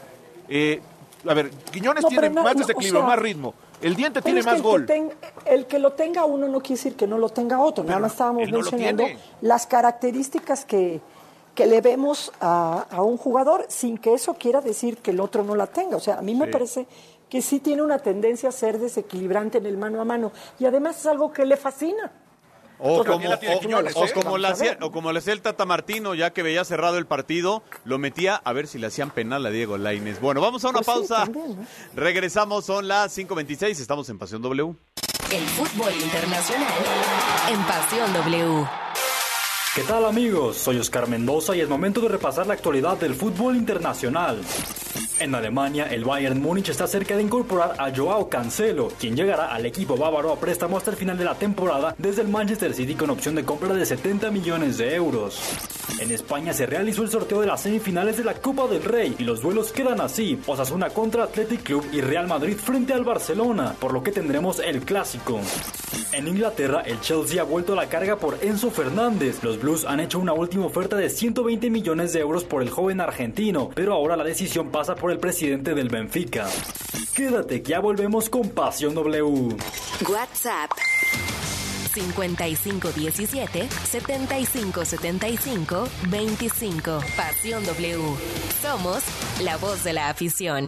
[SPEAKER 6] Eh, a ver, Quiñones
[SPEAKER 7] No,
[SPEAKER 6] tiene
[SPEAKER 7] no,
[SPEAKER 6] más
[SPEAKER 7] no,
[SPEAKER 6] desequilibrio,
[SPEAKER 7] o sea,
[SPEAKER 6] más ritmo. El diente tiene
[SPEAKER 7] es que
[SPEAKER 6] más
[SPEAKER 7] el
[SPEAKER 6] gol.
[SPEAKER 7] Que ten- el que lo tenga uno no quiere decir que no lo tenga otro. Nada más estábamos mencionando las características que, que le vemos a, a un jugador sin que eso quiera decir que el otro no la tenga. O sea, a mí me parece que sí tiene una tendencia a ser desequilibrante en el mano a mano. Y además es algo que le fascina.
[SPEAKER 5] O como,
[SPEAKER 6] la
[SPEAKER 5] o-
[SPEAKER 6] Quiñones,
[SPEAKER 5] o
[SPEAKER 6] ¿eh?
[SPEAKER 5] como la hacía, o como le hacía el Tata Martino, ya que veía cerrado el partido, lo metía a ver si le hacían penal a Diego Lainez. Bueno, vamos a una
[SPEAKER 7] Pues sí,
[SPEAKER 5] pausa. Regresamos, son las 5.26, estamos en Pasión W.
[SPEAKER 10] El fútbol internacional en Pasión W.
[SPEAKER 11] ¿Qué tal amigos? Soy Oscar Mendoza y es momento de repasar la actualidad del fútbol internacional. En Alemania, el Bayern Múnich está cerca de incorporar a Joao Cancelo, quien llegará al equipo bávaro a préstamo hasta el final de la temporada desde el Manchester City con opción de compra de 70 millones de euros. En España se realizó el sorteo de las semifinales de la Copa del Rey y los duelos quedan así: Osasuna contra Athletic Club y Real Madrid frente al Barcelona, por lo que tendremos el clásico. En Inglaterra, el Chelsea ha vuelto a la carga por Enzo Fernández. Los Blues han hecho una última oferta de 120 millones de euros por el joven argentino, pero ahora la decisión pasa por el presidente del Benfica. Quédate, que ya volvemos con Pasión W.
[SPEAKER 10] WhatsApp 5517 7575 25. Pasión W. Somos la voz de la afición.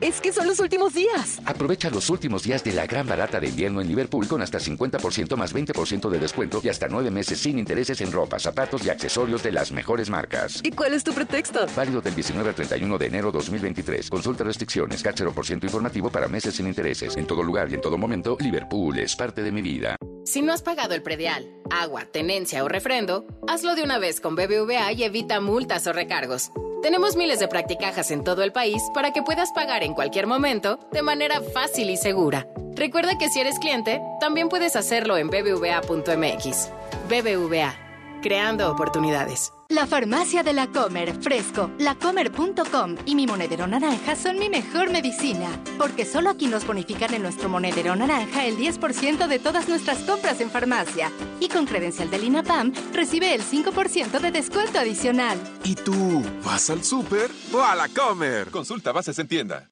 [SPEAKER 10] Es que son los últimos días.
[SPEAKER 12] Aprovecha los últimos días de la gran barata de invierno en Liverpool con hasta 50% más 20% de descuento y hasta 9 meses sin intereses en ropa, zapatos y accesorios de las mejores marcas.
[SPEAKER 10] ¿Y cuál es tu pretexto?
[SPEAKER 12] Válido del 19 al 31 de enero 2023. Consulta restricciones, CAT 0% informativo para meses sin intereses. En todo lugar y en todo momento, Liverpool es parte de mi vida.
[SPEAKER 13] Si no has pagado el predial, agua, tenencia o refrendo, hazlo de una vez con BBVA y evita multas o recargos. Tenemos miles de practicajas en todo el país para que puedas pagar en cualquier momento de manera fácil y segura. Recuerda que si eres cliente, también puedes hacerlo en bbva.mx. BBVA, creando oportunidades.
[SPEAKER 14] La farmacia de la Comer, fresco, lacomer.com y mi monedero naranja son mi mejor medicina, porque solo aquí nos bonifican en nuestro monedero naranja el 10% de todas nuestras compras en farmacia. Y con credencial del INAPAM recibe el 5% de descuento adicional.
[SPEAKER 15] ¿Y tú vas al súper o a la comer? Consulta bases en tienda.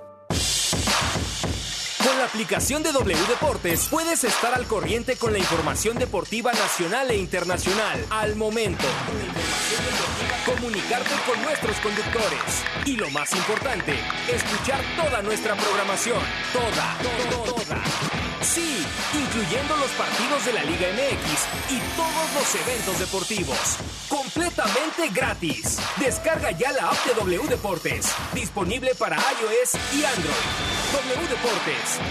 [SPEAKER 16] La aplicación de W Deportes puedes estar al corriente con la información deportiva nacional e internacional al momento. Comunicarte con nuestros conductores. Y lo más importante, escuchar toda nuestra programación. Toda, toda, toda. Sí, incluyendo los partidos de la Liga MX y todos los eventos deportivos. Completamente gratis. Descarga ya la app de W Deportes. Disponible para iOS y Android. W Deportes.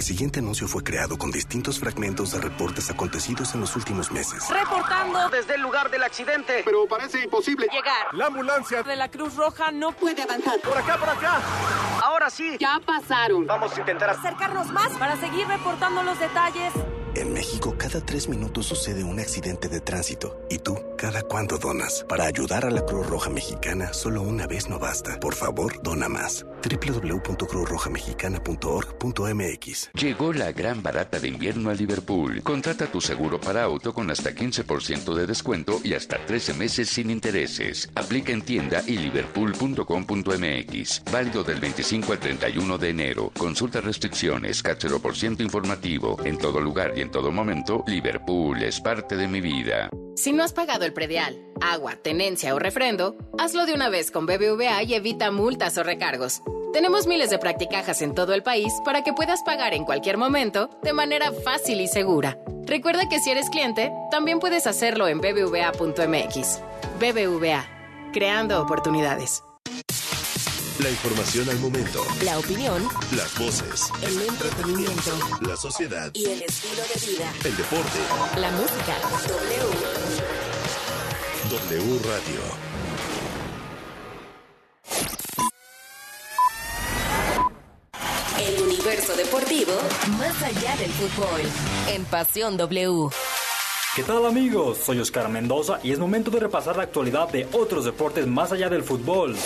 [SPEAKER 17] El siguiente anuncio fue creado con distintos fragmentos de reportes acontecidos en los últimos meses.
[SPEAKER 18] Reportando desde el lugar del accidente.
[SPEAKER 19] Pero parece imposible
[SPEAKER 18] llegar.
[SPEAKER 19] La ambulancia
[SPEAKER 18] de la Cruz Roja no puede avanzar.
[SPEAKER 19] Por acá, por acá.
[SPEAKER 18] Ahora sí.
[SPEAKER 20] Ya pasaron.
[SPEAKER 18] Vamos a intentar
[SPEAKER 20] acercarnos más para seguir reportando los detalles.
[SPEAKER 17] En México, cada tres minutos sucede un accidente de tránsito. ¿Y tú, cada cuándo donas? Para ayudar a la Cruz Roja Mexicana, solo una vez no basta. Por favor, dona más. www.cruzrojamexicana.org.mx
[SPEAKER 12] Llegó la gran barata de invierno a Liverpool. Contrata tu seguro para auto con hasta 15% de descuento y hasta 13 meses sin intereses. Aplica en tienda y liverpool.com.mx. Válido del 25 al 31 de enero. Consulta restricciones, cachero por ciento informativo. En todo lugar en todo momento, Liverpool es parte de mi vida.
[SPEAKER 13] Si no has pagado el predial, agua, tenencia o refrendo, hazlo de una vez con BBVA y evita multas o recargos. Tenemos miles de practicajas en todo el país para que puedas pagar en cualquier momento de manera fácil y segura. Recuerda que si eres cliente, también puedes hacerlo en bbva.mx. BBVA, creando oportunidades.
[SPEAKER 17] La información al momento.
[SPEAKER 10] La opinión.
[SPEAKER 17] Las voces.
[SPEAKER 10] El entretenimiento.
[SPEAKER 17] La sociedad.
[SPEAKER 10] Y el estilo de vida.
[SPEAKER 17] El deporte.
[SPEAKER 10] La música. W.
[SPEAKER 17] W Radio.
[SPEAKER 10] El universo deportivo más allá del fútbol. En Pasión W.
[SPEAKER 11] ¿Qué tal amigos? Soy Oscar Mendoza y es momento de repasar la actualidad de otros deportes más allá del fútbol.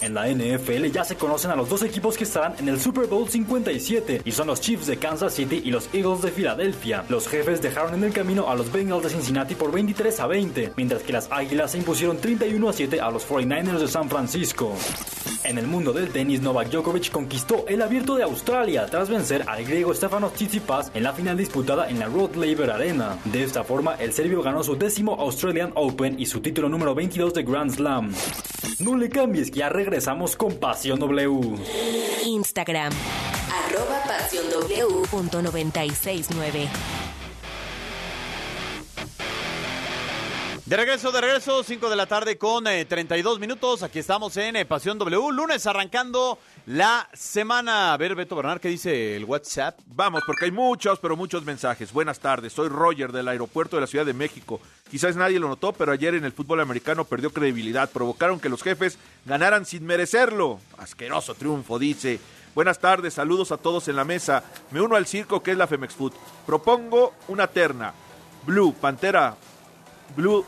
[SPEAKER 11] En la NFL ya se conocen a los dos equipos que estarán en el Super Bowl 57 y son los Chiefs de Kansas City y los Eagles de Filadelfia. Los jefes dejaron en el camino a los Bengals de Cincinnati por 23 a 20, mientras que las Águilas se impusieron 31 a 7 a los 49ers de San Francisco. En el mundo del tenis, Novak Djokovic conquistó el Abierto de Australia tras vencer al griego Stefanos Tsitsipas en la final disputada en la Rod Laver Arena. De esta forma, el serbio ganó su décimo Australian Open y su título número 22 de Grand Slam. No le cambies que ya regresamos con Pasión W.
[SPEAKER 10] Instagram. Arroba Pasión W. Punto 969.
[SPEAKER 5] De regreso, de regreso, 5 de la tarde con eh, 32 minutos. Aquí estamos en eh, Pasión W, lunes arrancando la semana. A ver, Beto Bernard, ¿qué dice el WhatsApp?
[SPEAKER 6] Vamos, porque hay muchos, pero muchos mensajes. Buenas tardes, soy Roger del aeropuerto de la Ciudad de México. Quizás nadie lo notó, pero ayer en el fútbol americano perdió credibilidad. Provocaron que los jefes ganaran sin merecerlo. Asqueroso triunfo, dice. Buenas tardes, saludos a todos en la mesa. Me uno al circo que es la Femex Food. Propongo una terna. Blue, Pantera, Blue,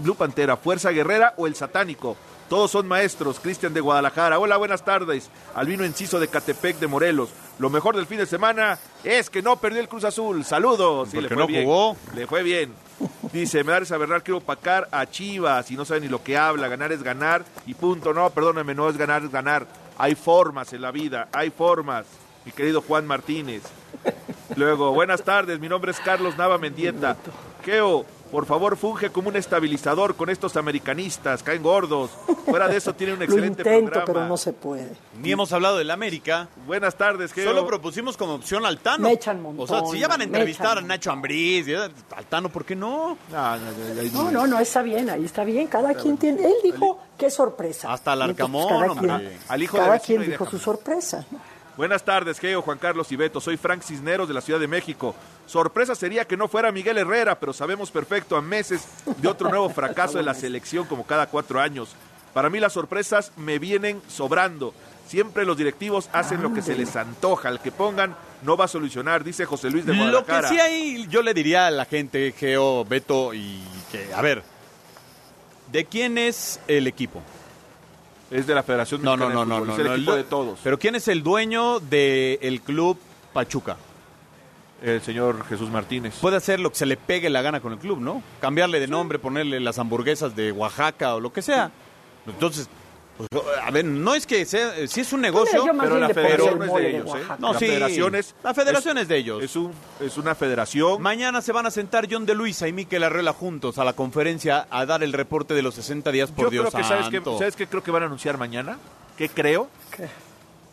[SPEAKER 6] Blue Pantera, Fuerza Guerrera o El Satánico. Todos son maestros. Cristian de Guadalajara. Hola, buenas tardes. Albino Enciso de Catepec de Morelos. Lo mejor del fin de semana es que no perdió el Cruz Azul. Saludos. Sí, le fue
[SPEAKER 5] no
[SPEAKER 6] bien.
[SPEAKER 5] jugó?
[SPEAKER 6] Le fue bien. Dice, me da esa verdad, quiero pacar a Chivas y no sabe ni lo que habla. Ganar es ganar y punto. No, perdóname, no es ganar, es ganar. Hay formas en la vida, hay formas. Mi querido Juan Martínez. Luego, buenas tardes, mi nombre es Carlos Nava Mendieta. Geo, por favor, funge como un estabilizador con estos americanistas, caen gordos. Fuera de eso, tiene un
[SPEAKER 7] Lo
[SPEAKER 6] excelente
[SPEAKER 7] intento,
[SPEAKER 6] programa.
[SPEAKER 7] pero no se puede.
[SPEAKER 5] Ni hemos hablado del América.
[SPEAKER 6] Buenas tardes, Geo.
[SPEAKER 5] Solo propusimos como opción al Tano.
[SPEAKER 7] Me echan montón,
[SPEAKER 5] O sea, si ya van a entrevistar a Nacho Ambriz, al Tano, ¿por qué no?
[SPEAKER 7] No, no, no, está bien, ahí está bien. Cada quien tiene. Él dijo, qué sorpresa.
[SPEAKER 5] Hasta el
[SPEAKER 7] Entonces,
[SPEAKER 5] Arcamón,
[SPEAKER 7] cada
[SPEAKER 5] hombre.
[SPEAKER 7] quien-
[SPEAKER 6] Al hijo de
[SPEAKER 7] cada quien dijo su sorpresa.
[SPEAKER 6] Buenas tardes, Geo, Juan Carlos y Beto. Soy Frank Cisneros de la Ciudad de México. Sorpresa sería que no fuera Miguel Herrera, pero sabemos perfecto a meses de otro nuevo fracaso de la selección como cada cuatro años. Para mí las sorpresas me vienen sobrando. Siempre los directivos hacen lo que se les antoja. El que pongan no va a solucionar, dice José Luis de
[SPEAKER 5] Lo que
[SPEAKER 6] Guadalajara.
[SPEAKER 5] sí hay, yo le diría a la gente, Geo, Beto, y que, a ver, ¿de quién es el equipo?
[SPEAKER 6] Es de la Federación
[SPEAKER 5] No, no,
[SPEAKER 6] Mexicana
[SPEAKER 5] no,
[SPEAKER 6] de
[SPEAKER 5] no,
[SPEAKER 6] Fútbol,
[SPEAKER 5] no.
[SPEAKER 6] es el
[SPEAKER 5] no,
[SPEAKER 6] equipo de todos.
[SPEAKER 5] Pero ¿quién es el dueño del club Pachuca?
[SPEAKER 6] el señor Jesús Martínez.
[SPEAKER 5] Puede hacer lo que se le pegue la gana con el club, ¿no? Cambiarle de nombre, ponerle las hamburguesas de Oaxaca o lo que sea. Entonces, pues, a ver, no es que sea, si es un negocio,
[SPEAKER 6] Pero la federación es de ellos, ¿eh?
[SPEAKER 5] No,
[SPEAKER 6] la
[SPEAKER 5] sí.
[SPEAKER 6] federación es...
[SPEAKER 5] La federación es de ellos.
[SPEAKER 6] Es, un, es una federación.
[SPEAKER 5] Mañana se van a sentar John de Luisa y Miquel Arreola juntos a la conferencia a dar el reporte de los 60 días por
[SPEAKER 6] Yo
[SPEAKER 5] Dios
[SPEAKER 6] creo que, ¿sabes qué. ¿sabes qué creo que van a anunciar mañana? ¿Qué creo?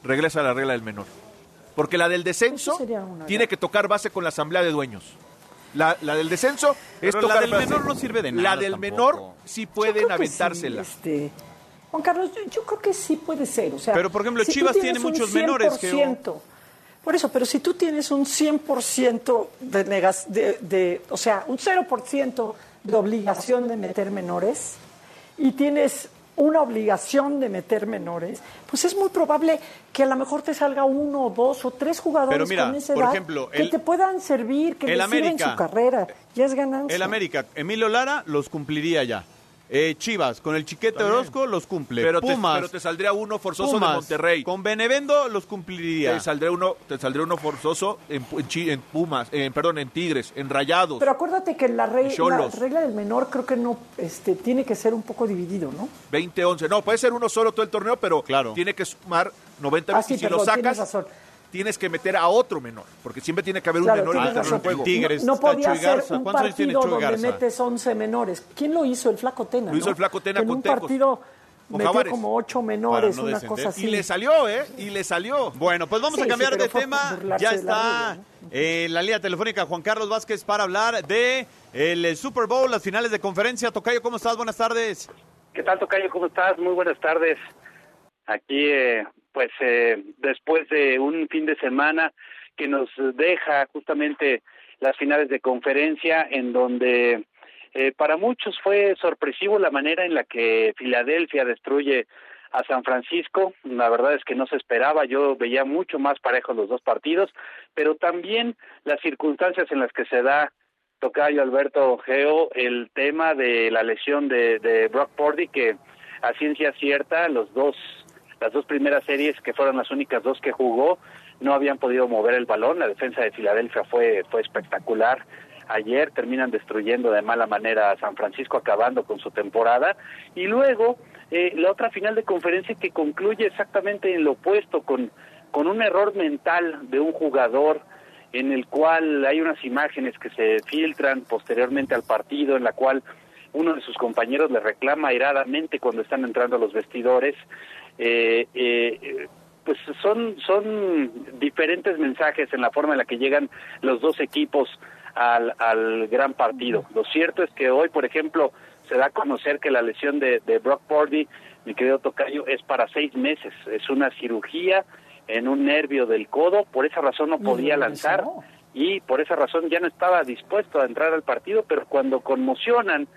[SPEAKER 6] Regresa a la regla del menor. Porque la del descenso
[SPEAKER 7] una
[SPEAKER 6] tiene que tocar base con la asamblea de dueños. La, la del descenso es
[SPEAKER 5] Pero la
[SPEAKER 6] tocar
[SPEAKER 5] del
[SPEAKER 6] base.
[SPEAKER 5] menor no sirve de
[SPEAKER 6] La
[SPEAKER 5] nada
[SPEAKER 6] del
[SPEAKER 5] tampoco.
[SPEAKER 6] menor sí pueden aventársela.
[SPEAKER 7] sí, este, Juan Carlos, yo, yo creo que sí puede ser. O sea,
[SPEAKER 5] Pero, por ejemplo,
[SPEAKER 7] si
[SPEAKER 5] Chivas tiene muchos menores.
[SPEAKER 7] 100%, Por eso, pero si tú tienes un 100% de, negas, de, de, o sea, un 0% de obligación de meter menores y tienes una obligación de meter menores, pues es muy probable que a lo mejor te salga uno, dos o tres jugadores
[SPEAKER 5] Pero mira,
[SPEAKER 7] con esa
[SPEAKER 5] por
[SPEAKER 7] edad
[SPEAKER 5] ejemplo,
[SPEAKER 7] que te puedan servir, que
[SPEAKER 5] el
[SPEAKER 7] les
[SPEAKER 5] América.
[SPEAKER 7] su carrera. Ya es ganancia.
[SPEAKER 5] El América, Emilio Lara los cumpliría ya. Eh, Chivas, con el Chiquete Orozco los cumple.
[SPEAKER 6] Pero te,
[SPEAKER 5] Pumas,
[SPEAKER 6] pero te saldría uno forzoso
[SPEAKER 5] Pumas,
[SPEAKER 6] de Monterrey.
[SPEAKER 5] Con Benevendo los cumpliría.
[SPEAKER 6] Te saldría uno, te saldría uno forzoso en, Pumas, en, perdón, en Tigres, en Rayados.
[SPEAKER 7] Pero acuérdate que la, regla del menor creo que no este, tiene que ser un poco dividido, ¿no?
[SPEAKER 6] 20-11. No, puede ser uno solo todo el torneo, pero
[SPEAKER 5] Claro.
[SPEAKER 6] tiene que sumar 90
[SPEAKER 7] Ah, sí,
[SPEAKER 6] y si
[SPEAKER 7] perdón,
[SPEAKER 6] lo
[SPEAKER 7] tienes
[SPEAKER 6] sacas,
[SPEAKER 7] razón.
[SPEAKER 6] Tienes que meter a otro menor, porque siempre tiene que haber
[SPEAKER 7] Claro,
[SPEAKER 6] un menor en el juego.
[SPEAKER 5] Tigres,
[SPEAKER 7] No, no podía
[SPEAKER 5] Chuy
[SPEAKER 7] ser
[SPEAKER 5] Garza.
[SPEAKER 7] un
[SPEAKER 5] ¿Cuántos años tiene
[SPEAKER 7] partido donde
[SPEAKER 5] Garza?
[SPEAKER 7] metes 11 menores. ¿Quién lo hizo? El Flaco Tena,
[SPEAKER 6] Lo hizo
[SPEAKER 7] ¿no?
[SPEAKER 6] el Flaco Tena
[SPEAKER 7] en
[SPEAKER 6] con
[SPEAKER 7] un
[SPEAKER 6] Tecos.
[SPEAKER 7] partido metió
[SPEAKER 6] Jabares.
[SPEAKER 7] como 8 menores,
[SPEAKER 5] no
[SPEAKER 7] una
[SPEAKER 5] descender.
[SPEAKER 7] cosa así.
[SPEAKER 6] Y le salió, ¿eh? Y le salió.
[SPEAKER 5] Bueno, pues vamos
[SPEAKER 7] Sí,
[SPEAKER 5] a cambiar de tema. Ya
[SPEAKER 7] de la
[SPEAKER 5] está
[SPEAKER 7] regla,
[SPEAKER 5] eh, la línea telefónica Juan Carlos Vázquez para hablar de el Super Bowl, las finales de conferencia. Tocayo, ¿cómo estás? Buenas tardes.
[SPEAKER 21] ¿Qué tal, Tocayo? ¿Cómo estás? Muy buenas tardes. Aquí, eh, pues, eh, después de un fin de semana que nos deja justamente las finales de conferencia, en donde eh, para muchos fue sorpresivo la manera en la que Filadelfia destruye a San Francisco. La verdad es que no se esperaba. Yo veía mucho más parejos los dos partidos, pero también las circunstancias en las que se da Tocayo Alberto Geo el tema de la lesión de, de Brock Purdy que a ciencia cierta los dos las dos primeras series que fueron las únicas dos que jugó no habían podido mover el balón. La defensa de Filadelfia fue fue espectacular ayer. Terminan destruyendo de mala manera a San Francisco acabando con su temporada. Y luego eh, la otra final de conferencia que concluye exactamente en lo opuesto con con un error mental de un jugador en el cual hay unas imágenes que se filtran posteriormente al partido, en la cual uno de sus compañeros le reclama airadamente cuando están entrando a los vestidores. Eh, eh, pues son, son diferentes mensajes en la forma en la que llegan los dos equipos al, al gran partido. Lo cierto es que hoy, por ejemplo, se da a conocer que la lesión de, de Brock Purdy, mi querido Tocayo, es para seis meses. Es una cirugía en un nervio del codo, por esa razón no podía lanzar y por esa razón ya no estaba dispuesto a entrar al partido, pero cuando conmocionan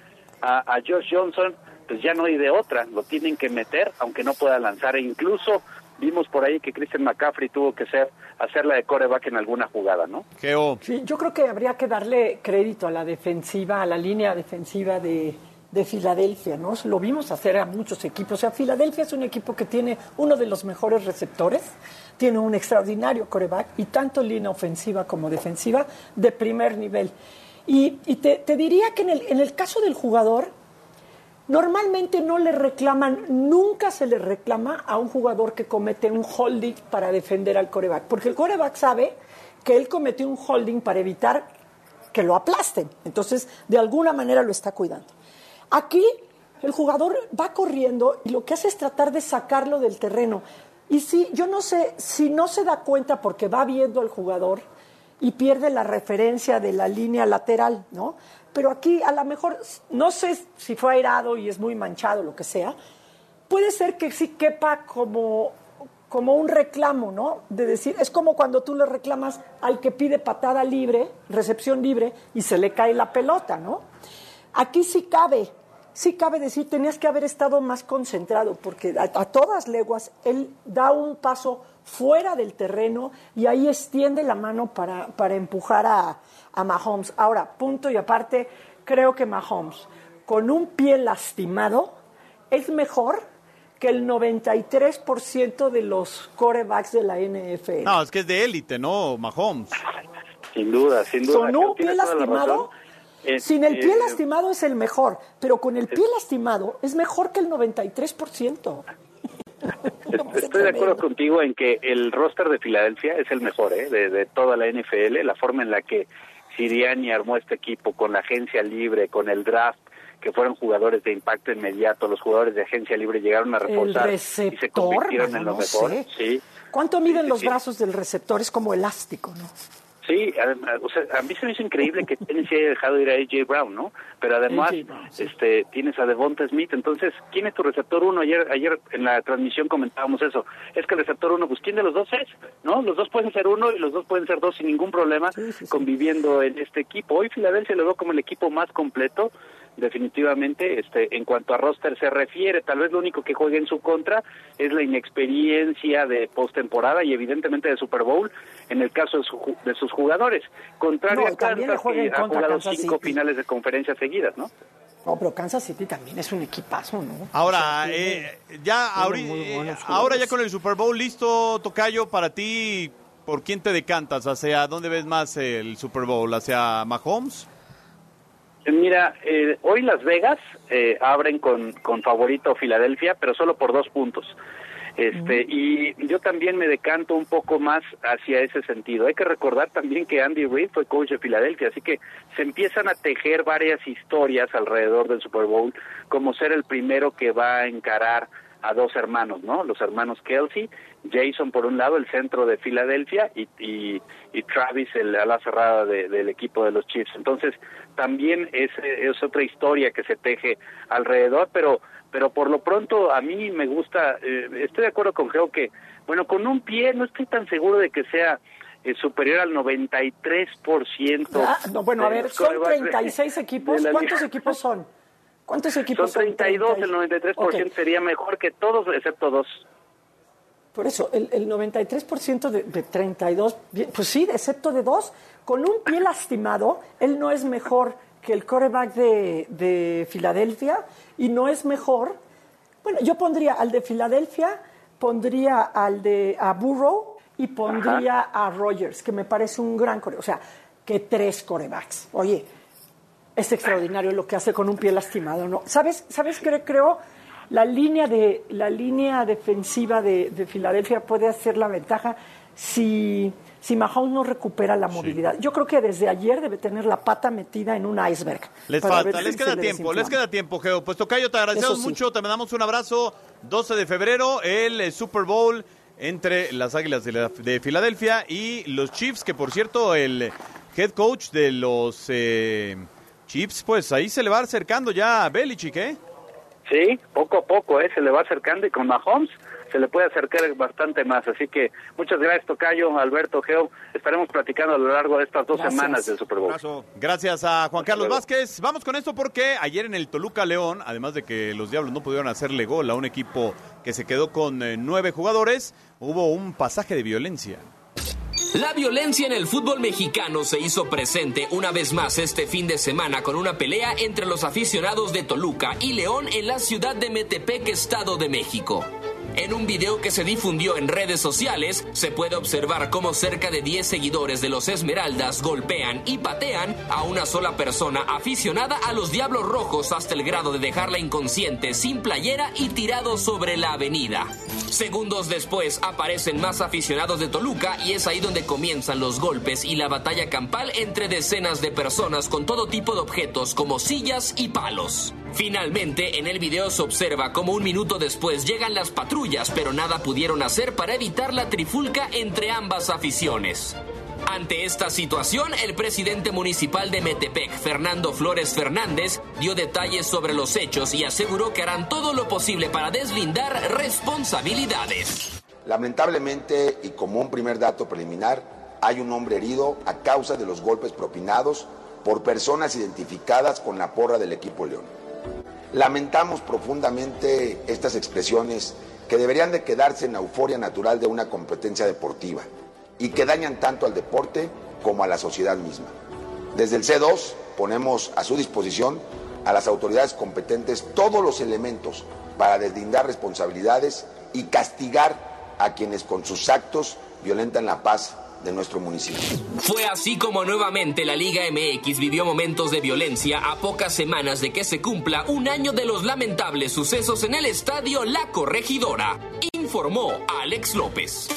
[SPEAKER 21] a, a Josh Johnson, pues ya no hay de otra, lo tienen que meter aunque no pueda lanzar e incluso vimos por ahí que Christian McCaffrey tuvo que ser hacerla de coreback en alguna jugada, ¿no?
[SPEAKER 5] Geo.
[SPEAKER 7] Sí, yo creo que habría que darle crédito a la defensiva, a la línea defensiva de, de Filadelfia, ¿no? Lo vimos hacer a muchos equipos. O sea, Filadelfia es un equipo que tiene uno de los mejores receptores, tiene un extraordinario coreback y tanto línea ofensiva como defensiva de primer nivel. Y, y te, te diría que en el, en el caso del jugador, Normalmente no le reclaman, nunca se le reclama a un jugador que comete un holding para defender al coreback, porque el coreback sabe que él cometió un holding para evitar que lo aplasten. Entonces, de alguna manera lo está cuidando. Aquí el jugador va corriendo y lo que hace es tratar de sacarlo del terreno. Y si yo no sé si no se da cuenta porque va viendo al jugador y pierde la referencia de la línea lateral, ¿no? Pero aquí a lo mejor, no sé si fue airado y es muy manchado, lo que sea, puede ser que sí quepa como, como un reclamo, ¿no? De decir, es como cuando tú le reclamas al que pide patada libre, recepción libre, y se le cae la pelota, ¿no? Aquí sí cabe, sí cabe decir, tenías que haber estado más concentrado, porque a, a todas leguas él da un paso fuera del terreno y ahí extiende la mano para, para empujar a, a Mahomes. Ahora, punto y aparte, creo que Mahomes, con un pie lastimado, es mejor que el 93% de los corebacks de la NFL.
[SPEAKER 5] No, es que es de élite, ¿no? Mahomes.
[SPEAKER 21] Sin duda, sin duda. Creo
[SPEAKER 7] un pie lastimado.
[SPEAKER 21] Eh,
[SPEAKER 7] Sin el pie
[SPEAKER 21] eh,
[SPEAKER 7] lastimado es el mejor, pero con el pie lastimado es mejor que el 93%.
[SPEAKER 21] Estoy de acuerdo contigo en que el roster de Filadelfia es el mejor ¿eh? de, de toda la NFL, la forma en la que Siriani armó este equipo con la agencia libre, con el draft, que fueron jugadores de impacto inmediato, los jugadores de agencia libre llegaron a
[SPEAKER 7] El
[SPEAKER 21] reforzar y se convirtieron en lo
[SPEAKER 7] no
[SPEAKER 21] mejor.
[SPEAKER 7] sé.
[SPEAKER 21] Sí,
[SPEAKER 7] ¿Cuánto miden
[SPEAKER 21] sí,
[SPEAKER 7] los
[SPEAKER 21] sí.
[SPEAKER 7] brazos del receptor? Es como elástico, ¿no?
[SPEAKER 21] Sí, además, o sea, a mí se me hizo increíble que Tennessee haya dejado ir a AJ Brown, ¿no? Pero además,
[SPEAKER 7] A.J. Brown, sí.
[SPEAKER 21] este, tienes a Devonta Smith, entonces, ¿quién es tu receptor uno? Ayer, ayer en la transmisión comentábamos eso. Es que el receptor uno, pues, ¿quién de los dos es? ¿No? Los dos pueden ser uno y los dos pueden ser dos sin ningún problema conviviendo en este equipo. Hoy Filadelfia lo veo como el equipo más completo definitivamente este en cuanto a roster se refiere tal vez lo único que juega en su contra es la inexperiencia de postemporada y evidentemente de Super Bowl en el caso de, su ju- de sus jugadores contrario
[SPEAKER 7] No,
[SPEAKER 21] a Kansas que ha jugado
[SPEAKER 7] Kansas
[SPEAKER 21] cinco
[SPEAKER 7] City.
[SPEAKER 21] finales de conferencia seguidas no
[SPEAKER 7] No, pero Kansas City también es un equipazo, ¿no?
[SPEAKER 5] Ahora,
[SPEAKER 7] O sea, tiene-
[SPEAKER 5] eh, ya
[SPEAKER 7] muy
[SPEAKER 5] eh, ahora ya con el Super Bowl listo, Tocayo, para ti, ¿por quién te decantas? ¿Hacia dónde ves más el Super Bowl? ¿Hacia Mahomes?
[SPEAKER 21] Mira, eh, hoy Las Vegas eh, abren con, con favorito Filadelfia, pero solo por dos puntos. Este, Y yo también me decanto un poco más hacia ese sentido. Hay que recordar también que Andy Reid fue coach de Filadelfia, así que se empiezan a tejer varias historias alrededor del Super Bowl, como ser el primero que va a encarar a dos hermanos, ¿no? Los hermanos Kelsey, Jason por un lado, el centro de Filadelfia, y, y, y Travis, el ala cerrada de- del equipo de los Chiefs. Entonces, también es, es otra historia que se teje alrededor, pero pero por lo pronto a mí me gusta, eh, estoy de acuerdo con Geo que, bueno, con un pie no estoy tan seguro de que sea eh, superior al 93%.
[SPEAKER 7] Ah, no, bueno, a ver, son
[SPEAKER 21] quarterbacks de-
[SPEAKER 7] 36 equipos. ¿Cuántos equipos son? ¿Cuántos equipos
[SPEAKER 21] Son
[SPEAKER 7] son?
[SPEAKER 21] 32, el 93%
[SPEAKER 7] Ok.
[SPEAKER 21] sería mejor que todos excepto dos.
[SPEAKER 7] Por eso, el, el 93% de, de 32, bien, pues sí, excepto de dos, con un pie lastimado, él no es mejor que el quarterback de, de Filadelfia y no es mejor. Bueno, yo pondría al de Filadelfia, pondría al de a Burrow y pondría a Rogers, que me parece un gran core. O sea, que tres corebacks. Oye, es extraordinario lo que hace con un pie lastimado, ¿no? ¿Sabes, sabes qué creo? La línea, de, la línea defensiva de, de Filadelfia puede hacer la ventaja si, si Mahomes no recupera la movilidad. Yo creo que desde ayer debe tener la pata metida en un iceberg.
[SPEAKER 5] Les falta, les
[SPEAKER 7] si
[SPEAKER 5] queda tiempo, les queda tiempo, Geo. Pues Tocayo, te agradecemos
[SPEAKER 7] sí.
[SPEAKER 5] mucho, te mandamos un abrazo. 12 de febrero, el eh, Super Bowl entre las Águilas de, la- de Filadelfia y los Chiefs, que por cierto, el head coach de los eh, Chiefs, pues ahí se le va acercando ya a Belichick, ¿eh?
[SPEAKER 21] Sí, poco a poco, ¿eh? Se le va acercando y con Mahomes se le puede acercar bastante más. Así que muchas gracias, Tocayo, Alberto, Geo. Estaremos platicando a lo largo de estas dos
[SPEAKER 5] Gracias.
[SPEAKER 21] semanas del Super Bowl.
[SPEAKER 5] Gracias a Juan Carlos. Vázquez. Vamos con esto porque ayer en el Toluca León, además de que los Diablos no pudieron hacerle gol a un equipo que se quedó con eh, nueve jugadores, hubo un pasaje de violencia.
[SPEAKER 22] La violencia en el fútbol mexicano se hizo presente una vez más este fin de semana con una pelea entre los aficionados de Toluca y León en la ciudad de Metepec, Estado de México. En un video que se difundió en redes sociales, se puede observar cómo cerca de 10 seguidores de los Esmeraldas golpean y patean a una sola persona aficionada a los Diablos Rojos hasta el grado de dejarla inconsciente, sin playera y tirado sobre la avenida. Segundos después aparecen más aficionados de Toluca y es ahí donde comienzan los golpes y la batalla campal entre decenas de personas con todo tipo de objetos como sillas y palos. Finalmente, en el video se observa como un minuto después llegan las patrullas, pero nada pudieron hacer para evitar la trifulca entre ambas aficiones. Ante esta situación, el presidente municipal de Metepec, Fernando Flores Fernández, dio detalles sobre los hechos y aseguró que harán todo lo posible para deslindar responsabilidades.
[SPEAKER 23] Lamentablemente, y como un primer dato preliminar, hay un hombre herido a causa de los golpes propinados por personas identificadas con la porra del equipo León. Lamentamos profundamente estas expresiones que deberían de quedarse en la euforia natural de una competencia deportiva y que dañan tanto al deporte como a la sociedad misma. Desde el C2 ponemos a su disposición a las autoridades competentes todos los elementos para deslindar responsabilidades y castigar a quienes con sus actos violentan la paz de nuestro municipio.
[SPEAKER 22] Fue así como nuevamente la Liga MX vivió momentos de violencia a pocas semanas de que se cumpla un año de los lamentables sucesos en el estadio La Corregidora, informó Alex López.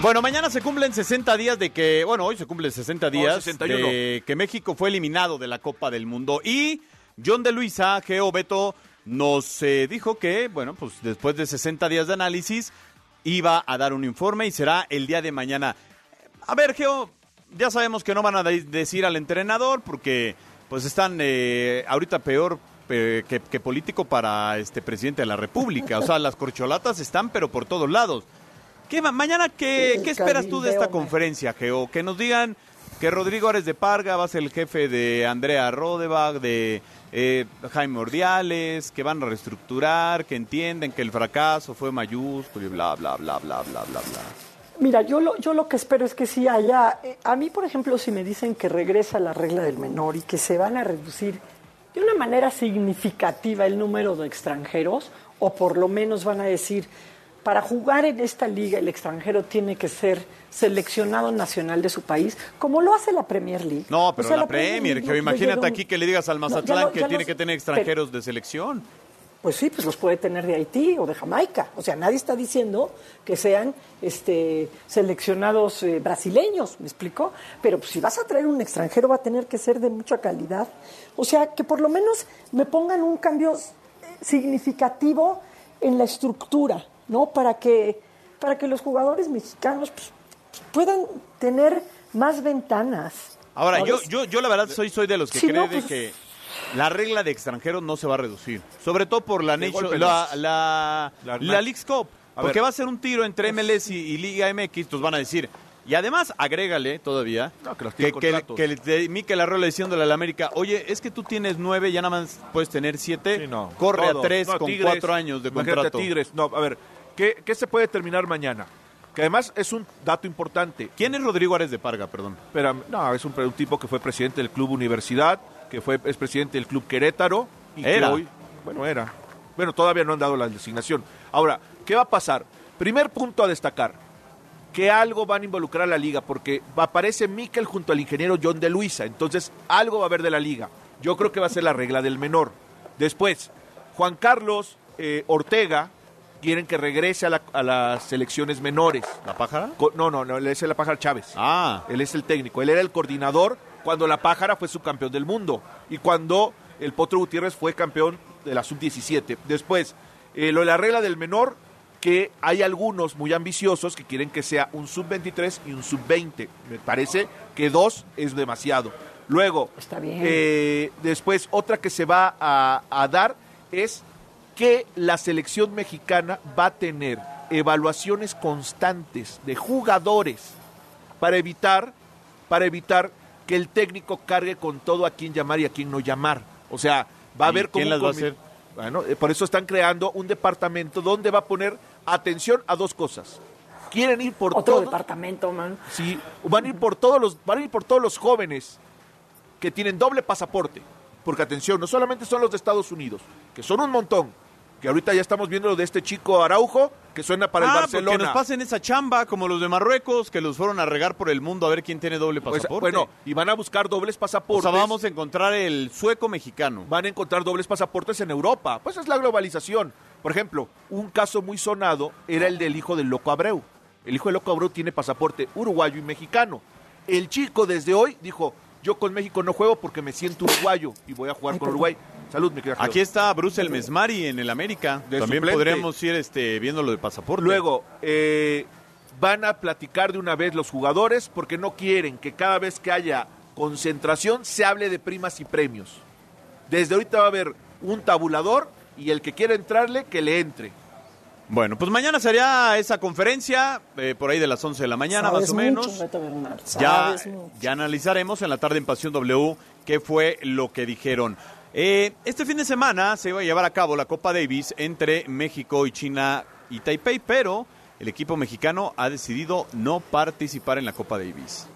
[SPEAKER 5] Bueno, mañana se cumplen 60 días de que, bueno, hoy se cumplen 60 días
[SPEAKER 6] 61.
[SPEAKER 5] de que México fue eliminado de la Copa del Mundo y John de Luisa, Geo Beto, nos eh, dijo que, bueno, pues después de 60 días de análisis iba a dar un informe y será el día de mañana. A ver, Geo, ya sabemos que no van a de- decir al entrenador porque pues están eh, ahorita peor eh, que, que político para este presidente de la República. O sea, las corcholatas están pero por todos lados. ¿Qué, ma- mañana qué, qué esperas tú de esta conferencia, Geo? Que nos digan que Rodrigo Ares de Parga va a ser el jefe de Andrea Rodebach, de eh, Jaime Ordiales, que van a reestructurar, que entienden que el fracaso fue mayúsculo y bla, bla, bla, bla, bla, bla, bla.
[SPEAKER 7] Mira, yo lo, yo lo que espero es que sí haya. eh, a mí, por ejemplo, si me dicen que regresa la regla del menor y que se van a reducir de una manera significativa el número de extranjeros, o por lo menos van a decir, para jugar en esta liga el extranjero tiene que ser seleccionado nacional de su país, como lo hace la Premier League.
[SPEAKER 5] No,
[SPEAKER 7] O
[SPEAKER 5] pero
[SPEAKER 7] sea,
[SPEAKER 5] la Premier,
[SPEAKER 7] League no
[SPEAKER 5] imagínate aquí que le digas al
[SPEAKER 7] No,
[SPEAKER 5] Mazatlán
[SPEAKER 7] lo-
[SPEAKER 5] que tiene
[SPEAKER 7] los-
[SPEAKER 5] que tener extranjeros de selección.
[SPEAKER 7] Pues sí, pues los puede tener de Haití o de Jamaica. O sea, nadie está diciendo que sean este, seleccionados eh, brasileños, ¿me explico? Pero pues, si vas a traer un extranjero va a tener que ser de mucha calidad. O sea, que por lo menos me pongan un cambio eh, significativo en la estructura, ¿no? Para que, para que los jugadores mexicanos pues, puedan tener más ventanas.
[SPEAKER 5] Ahora, yo, yo, yo la verdad soy, soy de los que
[SPEAKER 7] Sí,
[SPEAKER 5] cree
[SPEAKER 7] no,
[SPEAKER 5] de
[SPEAKER 7] pues-
[SPEAKER 5] que la regla de extranjeros no se va a reducir. Sobre todo por la, Nation- la, la,
[SPEAKER 6] La-
[SPEAKER 5] la Leagues Cup.
[SPEAKER 6] A
[SPEAKER 5] Porque
[SPEAKER 6] ver.
[SPEAKER 5] va a ser un tiro entre MLS y, y Liga MX, entonces van a decir. Y además, agrégale todavía
[SPEAKER 6] No, que los
[SPEAKER 5] que, que, que Arreola diciéndole al América, oye, es que tú tienes nueve, ya nada más puedes tener siete,
[SPEAKER 6] Sí, no.
[SPEAKER 5] corre
[SPEAKER 6] Todo.
[SPEAKER 5] a tres
[SPEAKER 6] No,
[SPEAKER 5] con
[SPEAKER 6] Tigres,
[SPEAKER 5] cuatro años de
[SPEAKER 6] a
[SPEAKER 5] contrato.
[SPEAKER 6] Tigres. No, a ver, ¿qué, ¿qué se puede terminar mañana? Que además es un dato importante.
[SPEAKER 5] ¿Quién es Rodrigo Ares de Parga, perdón?
[SPEAKER 6] Pero, no, es un, un tipo que fue presidente del Club Universidad, que fue es presidente del Club Querétaro. Y
[SPEAKER 5] Era.
[SPEAKER 6] Que hoy, bueno, era. Bueno, todavía no han dado la designación. Ahora, ¿qué va a pasar? Primer punto a destacar, que algo van a involucrar a la liga, porque aparece Miquel junto al ingeniero John de Luisa, entonces algo va a haber de la liga. Yo creo que va a ser la regla del menor. Después, Juan Carlos eh, Ortega quieren que regrese a, la- a las selecciones menores.
[SPEAKER 5] ¿La pájara?
[SPEAKER 6] Co- No, no, no, él es la pájara Chávez.
[SPEAKER 5] Ah.
[SPEAKER 6] Él es el técnico. Él era el coordinador cuando la pájara fue subcampeón del mundo y cuando el Potro Gutiérrez fue campeón de la sub-17. Después, eh, lo de la regla del menor, que hay algunos muy ambiciosos que quieren que sea un sub-23 y un sub-20. Me parece que dos es demasiado. Luego,
[SPEAKER 7] Está bien.
[SPEAKER 6] eh, después, otra que se va a, a dar es que la selección mexicana va a tener evaluaciones constantes de jugadores para evitar, para evitar que el técnico cargue con todo a quién llamar y a quién no llamar. O sea, va a
[SPEAKER 5] ¿Y
[SPEAKER 6] haber
[SPEAKER 5] quién
[SPEAKER 6] como
[SPEAKER 5] las
[SPEAKER 6] un
[SPEAKER 5] va a hacer?
[SPEAKER 6] Bueno, eh, por eso están creando un departamento donde va a poner atención a dos cosas. Quieren ir por
[SPEAKER 7] Otro
[SPEAKER 6] todo,
[SPEAKER 7] departamento, man.
[SPEAKER 6] Sí, van a ir por todos los, van a ir por todos los jóvenes que tienen doble pasaporte. Porque atención, no solamente son los de Estados Unidos, que son un montón. Que ahorita ya estamos viendo lo de este chico Araujo, que suena para el
[SPEAKER 5] ah,
[SPEAKER 6] Barcelona.
[SPEAKER 5] porque nos pasen esa chamba, como los de Marruecos, que los fueron a regar por el mundo a ver quién tiene doble
[SPEAKER 6] Pues,
[SPEAKER 5] pasaporte.
[SPEAKER 6] bueno, y van a buscar dobles
[SPEAKER 5] o
[SPEAKER 6] pasaportes.
[SPEAKER 5] sea, vamos a encontrar el sueco mexicano.
[SPEAKER 6] Van a encontrar dobles pasaportes en Europa. Pues es la globalización. Por ejemplo, un caso muy sonado era el del hijo del Loco Abreu. El hijo del Loco Abreu tiene pasaporte uruguayo y mexicano. El chico desde hoy dijo, yo con México no juego porque me siento uruguayo y voy a jugar con Uruguay. Salud, mi querida.
[SPEAKER 5] Aquí está Bruce el Mesmari en el América.
[SPEAKER 6] De
[SPEAKER 5] También
[SPEAKER 6] suplente.
[SPEAKER 5] podríamos ir este, viendo lo de pasaporte.
[SPEAKER 6] Luego, eh, van a platicar de una vez los jugadores porque no quieren que cada vez que haya concentración se hable de primas y premios. Desde ahorita va a haber un tabulador y el que quiera entrarle, que le entre.
[SPEAKER 5] Bueno, pues mañana sería esa conferencia, eh, por ahí de las 11 de la mañana,
[SPEAKER 7] Sabes
[SPEAKER 5] más o
[SPEAKER 7] mucho,
[SPEAKER 5] menos.
[SPEAKER 7] Beto Bernal,
[SPEAKER 5] Ya,
[SPEAKER 7] mucho.
[SPEAKER 5] ya analizaremos en la tarde en Pasión W qué fue lo que dijeron. Eh, este fin de semana se iba a llevar a cabo la Copa Davis entre México y China y Taipei, pero el equipo mexicano ha decidido no participar en la Copa Davis.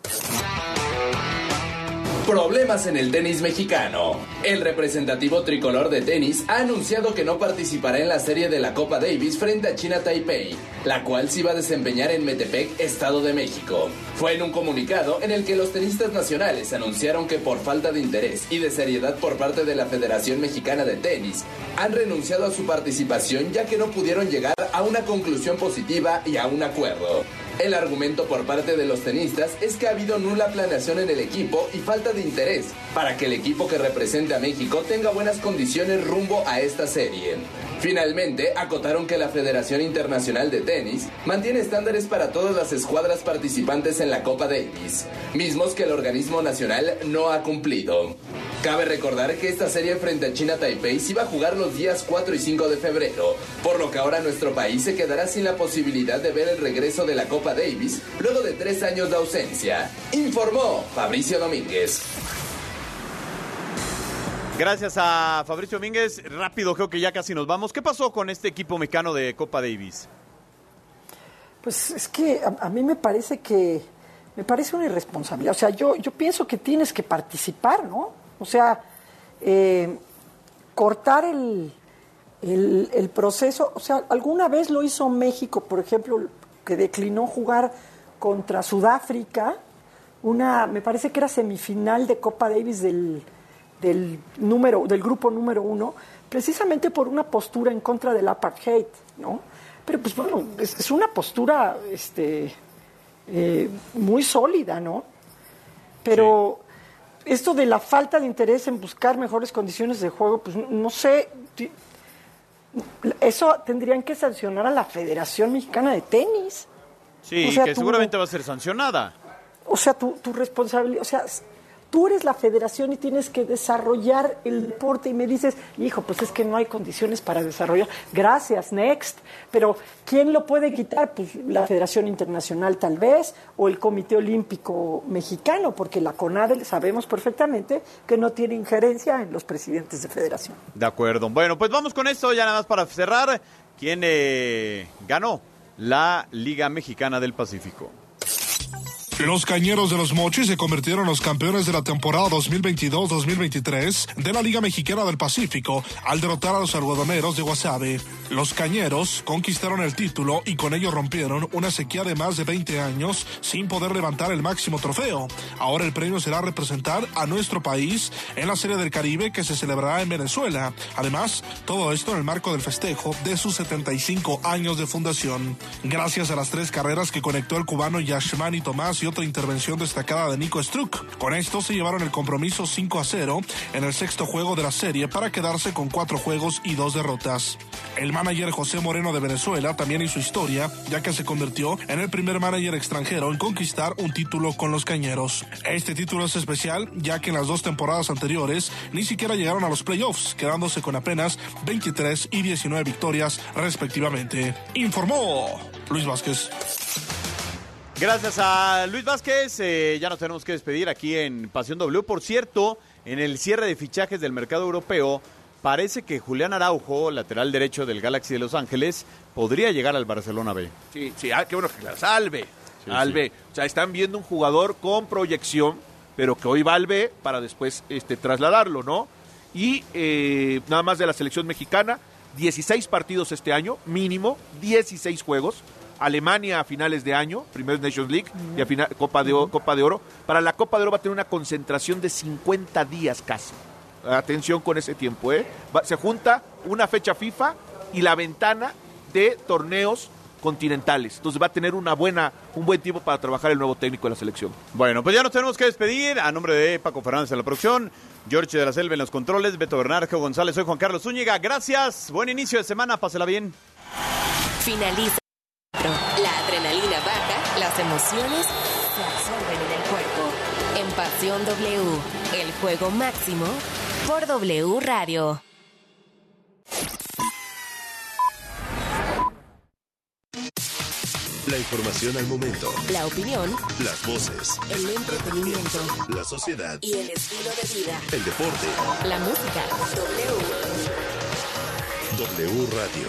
[SPEAKER 24] Problemas en el tenis mexicano. El representativo tricolor de tenis ha anunciado que no participará en la serie de la Copa Davis frente a China Taipei, la cual se iba a desempeñar en Metepec, Estado de México. Fue en un comunicado en el que los tenistas nacionales anunciaron que por falta de interés y de seriedad por parte de la Federación Mexicana de Tenis, han renunciado a su participación ya que no pudieron llegar a una conclusión positiva y a un acuerdo. El argumento por parte de los tenistas es que ha habido nula planeación en el equipo y falta de interés para que el equipo que represente a México tenga buenas condiciones rumbo a esta serie. Finalmente, acotaron que la Federación Internacional de Tenis mantiene estándares para todas las escuadras participantes en la Copa Davis, mismos que el organismo nacional no ha cumplido. Cabe recordar que esta serie frente a China Taipei se iba a jugar los días 4 y 5 de febrero, por lo que ahora nuestro país se quedará sin la posibilidad de ver el regreso de la Copa Davis luego de tres años de ausencia. Informó Fabricio Domínguez.
[SPEAKER 5] Gracias a Fabricio Domínguez. Rápido, creo que ya casi nos vamos. ¿Qué pasó con este equipo mecano de Copa Davis?
[SPEAKER 7] Pues es que a, a mí me parece que me parece una irresponsabilidad. O sea, yo, yo pienso que tienes que participar, ¿no? O sea, eh, cortar el, el, el proceso. O sea, alguna vez lo hizo México, por ejemplo, que declinó jugar contra Sudáfrica, una, me parece que era semifinal de Copa Davis del, del número, del grupo número uno, precisamente por una postura en contra del apartheid, ¿no? Pero pues bueno, es, es una postura este, eh, muy sólida, ¿no? Pero esto de la falta de interés en buscar mejores condiciones de juego, pues no sé, eso tendrían que sancionar a la Federación Mexicana de Tenis.
[SPEAKER 5] Sí,
[SPEAKER 7] O sea,
[SPEAKER 5] que
[SPEAKER 7] tú-
[SPEAKER 5] seguramente va a ser sancionada.
[SPEAKER 7] O sea, tu, tu responsabilidad, o sea, tú eres la federación y tienes que desarrollar el deporte y me dices, hijo, pues es que no hay condiciones para desarrollar. Gracias, next. Pero ¿quién lo puede quitar? Pues la Federación Internacional tal vez o el Comité Olímpico Mexicano, porque la CONADE sabemos perfectamente que no tiene injerencia en los presidentes de federación.
[SPEAKER 5] De acuerdo. Bueno, pues vamos con esto ya nada más para cerrar. ¿Quién eh, ganó la Liga Mexicana del Pacífico?
[SPEAKER 25] Los cañeros de los Mochis se convirtieron en los campeones de la temporada 2022-2023 de la Liga Mexicana del Pacífico al derrotar a los algodoneros de Guasave. Los cañeros conquistaron el título y con ello rompieron una sequía de más de 20 años sin poder levantar el máximo trofeo. Ahora el premio será representar a nuestro país en la Serie del Caribe que se celebrará en Venezuela. Además, todo esto en el marco del festejo de sus 75 años de fundación. Gracias a las tres carreras que conectó el cubano Yashmani Tomás y otra intervención destacada de Nico Struck. Con esto se llevaron el compromiso 5 a 0 en el sexto juego de la serie para quedarse con cuatro juegos y dos derrotas. El manager José Moreno de Venezuela también hizo historia, ya que se convirtió en el primer manager extranjero en conquistar un título con los cañeros. Este título es especial, ya que en las dos temporadas anteriores ni siquiera llegaron a los playoffs, quedándose con apenas 23 y 19 victorias respectivamente. Informó Luis Vázquez.
[SPEAKER 5] Gracias a Luis Vázquez. eh, ya nos tenemos que despedir aquí en Pasión W. Por cierto, en el cierre de fichajes del mercado europeo, parece que Julián Araujo, lateral derecho del Galaxy de Los Ángeles, podría llegar al Barcelona B.
[SPEAKER 6] Sí, sí, ah, qué bueno que la salve.
[SPEAKER 5] Sí.
[SPEAKER 6] O sea, están viendo un jugador con proyección, pero que hoy va al B para después este, trasladarlo, ¿no? Y eh, nada más de la selección mexicana, 16 partidos este año, mínimo, 16 juegos. Alemania a finales de año, primer Nations League y a final, Copa, de, Copa de Oro. Para la Copa de Oro va a tener una concentración de 50 días casi. Atención con ese tiempo, ¿eh? Va- se junta una fecha FIFA y la ventana de torneos continentales. Entonces va a tener una buena, un buen tiempo para trabajar el nuevo técnico de la selección.
[SPEAKER 5] Bueno, pues ya nos tenemos que despedir. A nombre de Paco Fernández en la producción, George de la Selva en los controles, Beto Bernardo González, soy Juan Carlos Zúñiga. Gracias, buen inicio de semana, pásela bien.
[SPEAKER 10] Finaliza. La adrenalina baja, las emociones se absorben en el cuerpo. En Pasión W, el juego máximo por W Radio.
[SPEAKER 26] La información al momento.
[SPEAKER 10] La opinión,
[SPEAKER 26] Las voces.
[SPEAKER 10] el entretenimiento
[SPEAKER 26] La sociedad.
[SPEAKER 10] y el estilo de vida.
[SPEAKER 26] El deporte.
[SPEAKER 10] La música. W.
[SPEAKER 26] W Radio.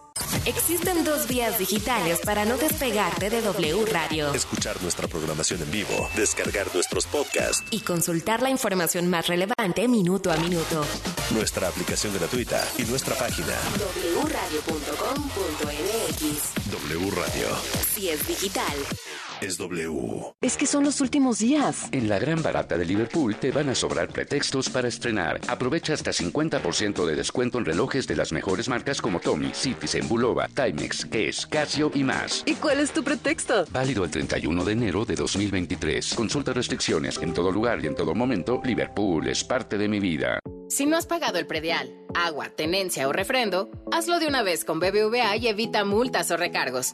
[SPEAKER 10] Existen dos vías digitales para no despegarte de W Radio
[SPEAKER 26] Escuchar nuestra programación en vivo, descargar nuestros podcasts,
[SPEAKER 10] y consultar la información más relevante minuto a minuto.
[SPEAKER 26] nuestra aplicación gratuita y nuestra página
[SPEAKER 10] wradio.com.mx
[SPEAKER 26] W Radio.
[SPEAKER 10] Si es digital.
[SPEAKER 26] Es W.
[SPEAKER 10] Es que son los últimos días.
[SPEAKER 12] En la gran barata de Liverpool te van a sobrar pretextos para estrenar. Aprovecha hasta 50% de descuento en relojes de las mejores marcas como Tommy, Citizen, Bulova, Timex, Guess, Casio y más.
[SPEAKER 10] ¿Y cuál es tu pretexto?
[SPEAKER 12] Válido el 31 de enero de 2023. Consulta restricciones en todo lugar y en todo momento. Liverpool es parte de mi vida.
[SPEAKER 13] Si no has pagado el predial, agua, tenencia o refrendo, hazlo de una vez con BBVA y evita multas o recargos.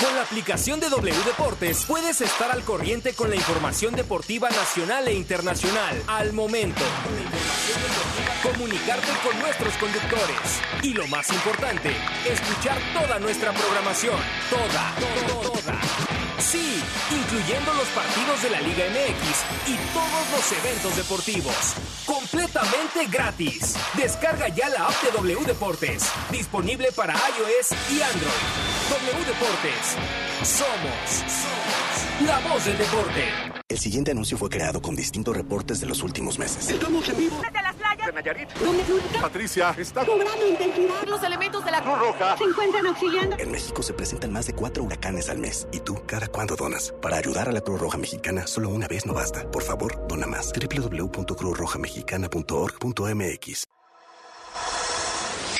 [SPEAKER 27] Con la aplicación de W Deportes puedes estar al corriente con la información deportiva nacional e internacional al momento. Comunicarte con nuestros conductores. Y lo más importante, escuchar toda nuestra programación. Toda, toda, toda. Sí, incluyendo los partidos de la Liga MX y todos los eventos deportivos. Gratis. Descarga ya la app de W Deportes. Disponible para iOS y Android. W Deportes. Somos, somos la voz del deporte.
[SPEAKER 17] El siguiente anuncio fue creado con distintos reportes de los últimos meses.
[SPEAKER 28] Estamos en vivo.
[SPEAKER 29] Desde las playas.
[SPEAKER 28] De Nayarit.
[SPEAKER 29] ¿Dónde Florida?
[SPEAKER 28] Patricia, está
[SPEAKER 29] Cobrando intensidad. Los elementos de la
[SPEAKER 28] Cruz Roja.
[SPEAKER 29] se encuentran auxiliando.
[SPEAKER 17] En México se presentan más de cuatro huracanes al mes. ¿Y tú, cada cuándo donas? Para ayudar a la Cruz Roja Mexicana, solo una vez no basta. Por favor, dona más. www.cruzrojamexicana.org.mx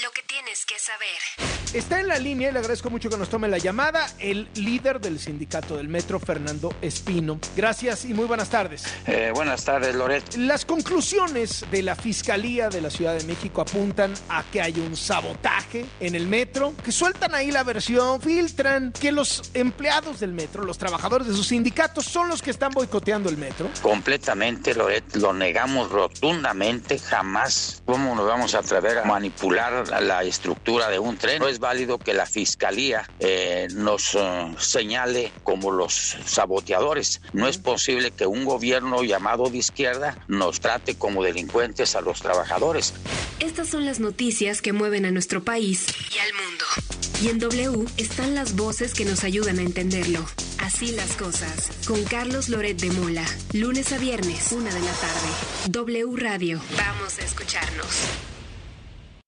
[SPEAKER 10] Lo que tienes que saber.
[SPEAKER 30] Está en la línea y le agradezco mucho que nos tome la llamada el líder del sindicato del metro, Fernando Espino. Gracias y muy buenas tardes.
[SPEAKER 31] Eh, buenas tardes, Loret.
[SPEAKER 30] Las conclusiones de la Fiscalía de la Ciudad de México apuntan a que hay un sabotaje en el metro, que sueltan ahí la versión, filtran que los empleados del metro, los trabajadores de sus sindicatos, son los que están boicoteando el metro.
[SPEAKER 31] Completamente, Loret, lo negamos rotundamente. Jamás, ¿cómo nos vamos a atrever a manipular la, estructura de un tren? No es válido que la fiscalía eh, nos eh, señale como los saboteadores. No es posible que un gobierno llamado de izquierda nos trate como delincuentes a los trabajadores.
[SPEAKER 32] Estas son las noticias que mueven a nuestro país y al mundo. Y en W están las voces que nos ayudan a entenderlo. Así las cosas. Con Carlos Loret de Mola. Lunes a viernes, una de la tarde. W Radio. Vamos a escucharnos.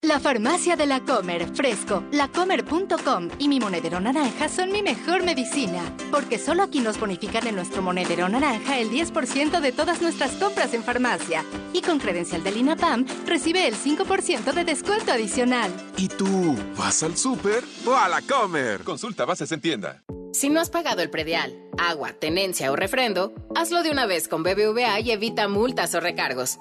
[SPEAKER 14] La farmacia de la Comer, Fresco, lacomer.com y mi monedero naranja son mi mejor medicina, porque solo aquí nos bonifican en nuestro monedero naranja el 10% de todas nuestras compras en farmacia. Y con credencial del INAPAM recibe el 5% de descuento adicional.
[SPEAKER 15] ¿Y tú vas al súper o a la Comer? Consulta bases en tienda.
[SPEAKER 13] Si no has pagado el predial, agua, tenencia o refrendo, hazlo de una vez con BBVA y evita multas o recargos.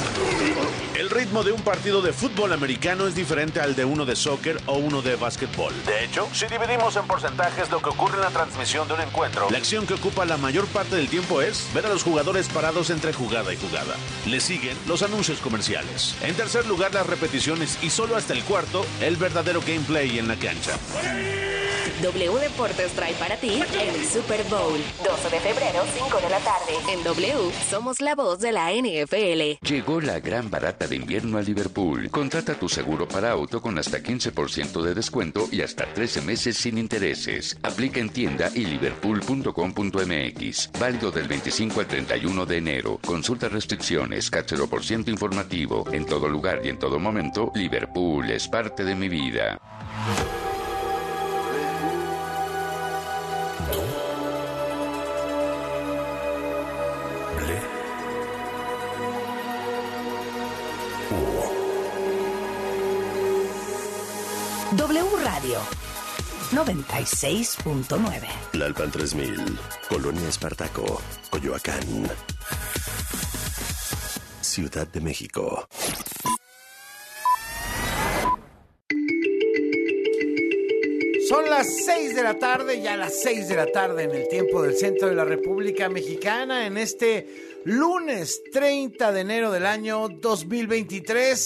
[SPEAKER 33] El ritmo de un partido de fútbol americano es diferente al de uno de soccer o uno de básquetbol. De hecho, si dividimos en porcentajes lo que ocurre en la transmisión de un encuentro, la acción que ocupa la mayor parte del tiempo es ver a los jugadores parados entre jugada y jugada. Le siguen los anuncios comerciales. En tercer lugar, las repeticiones y solo hasta el cuarto, el verdadero gameplay en la cancha.
[SPEAKER 10] W Deportes trae para ti el Super Bowl. 12 de febrero, 5 de la tarde. En W somos la voz de la NFL.
[SPEAKER 12] Llegó la gran barata de invierno a Liverpool. Contrata tu seguro para auto con hasta 15% de descuento y hasta 13 meses sin intereses. Aplica en tienda y liverpool.com.mx. Válido del 25 al 31 de enero. Consulta restricciones, por ciento informativo. En todo lugar y en todo momento, Liverpool es parte de mi vida.
[SPEAKER 34] W Radio. 96.9.
[SPEAKER 26] Lalpan 3000, Colonia Espartaco, Coyoacán. Ciudad de México.
[SPEAKER 33] Son las 6 de la tarde, ya las 6 de la tarde en el tiempo del centro de la República Mexicana, en este lunes 30 de enero del año 2023.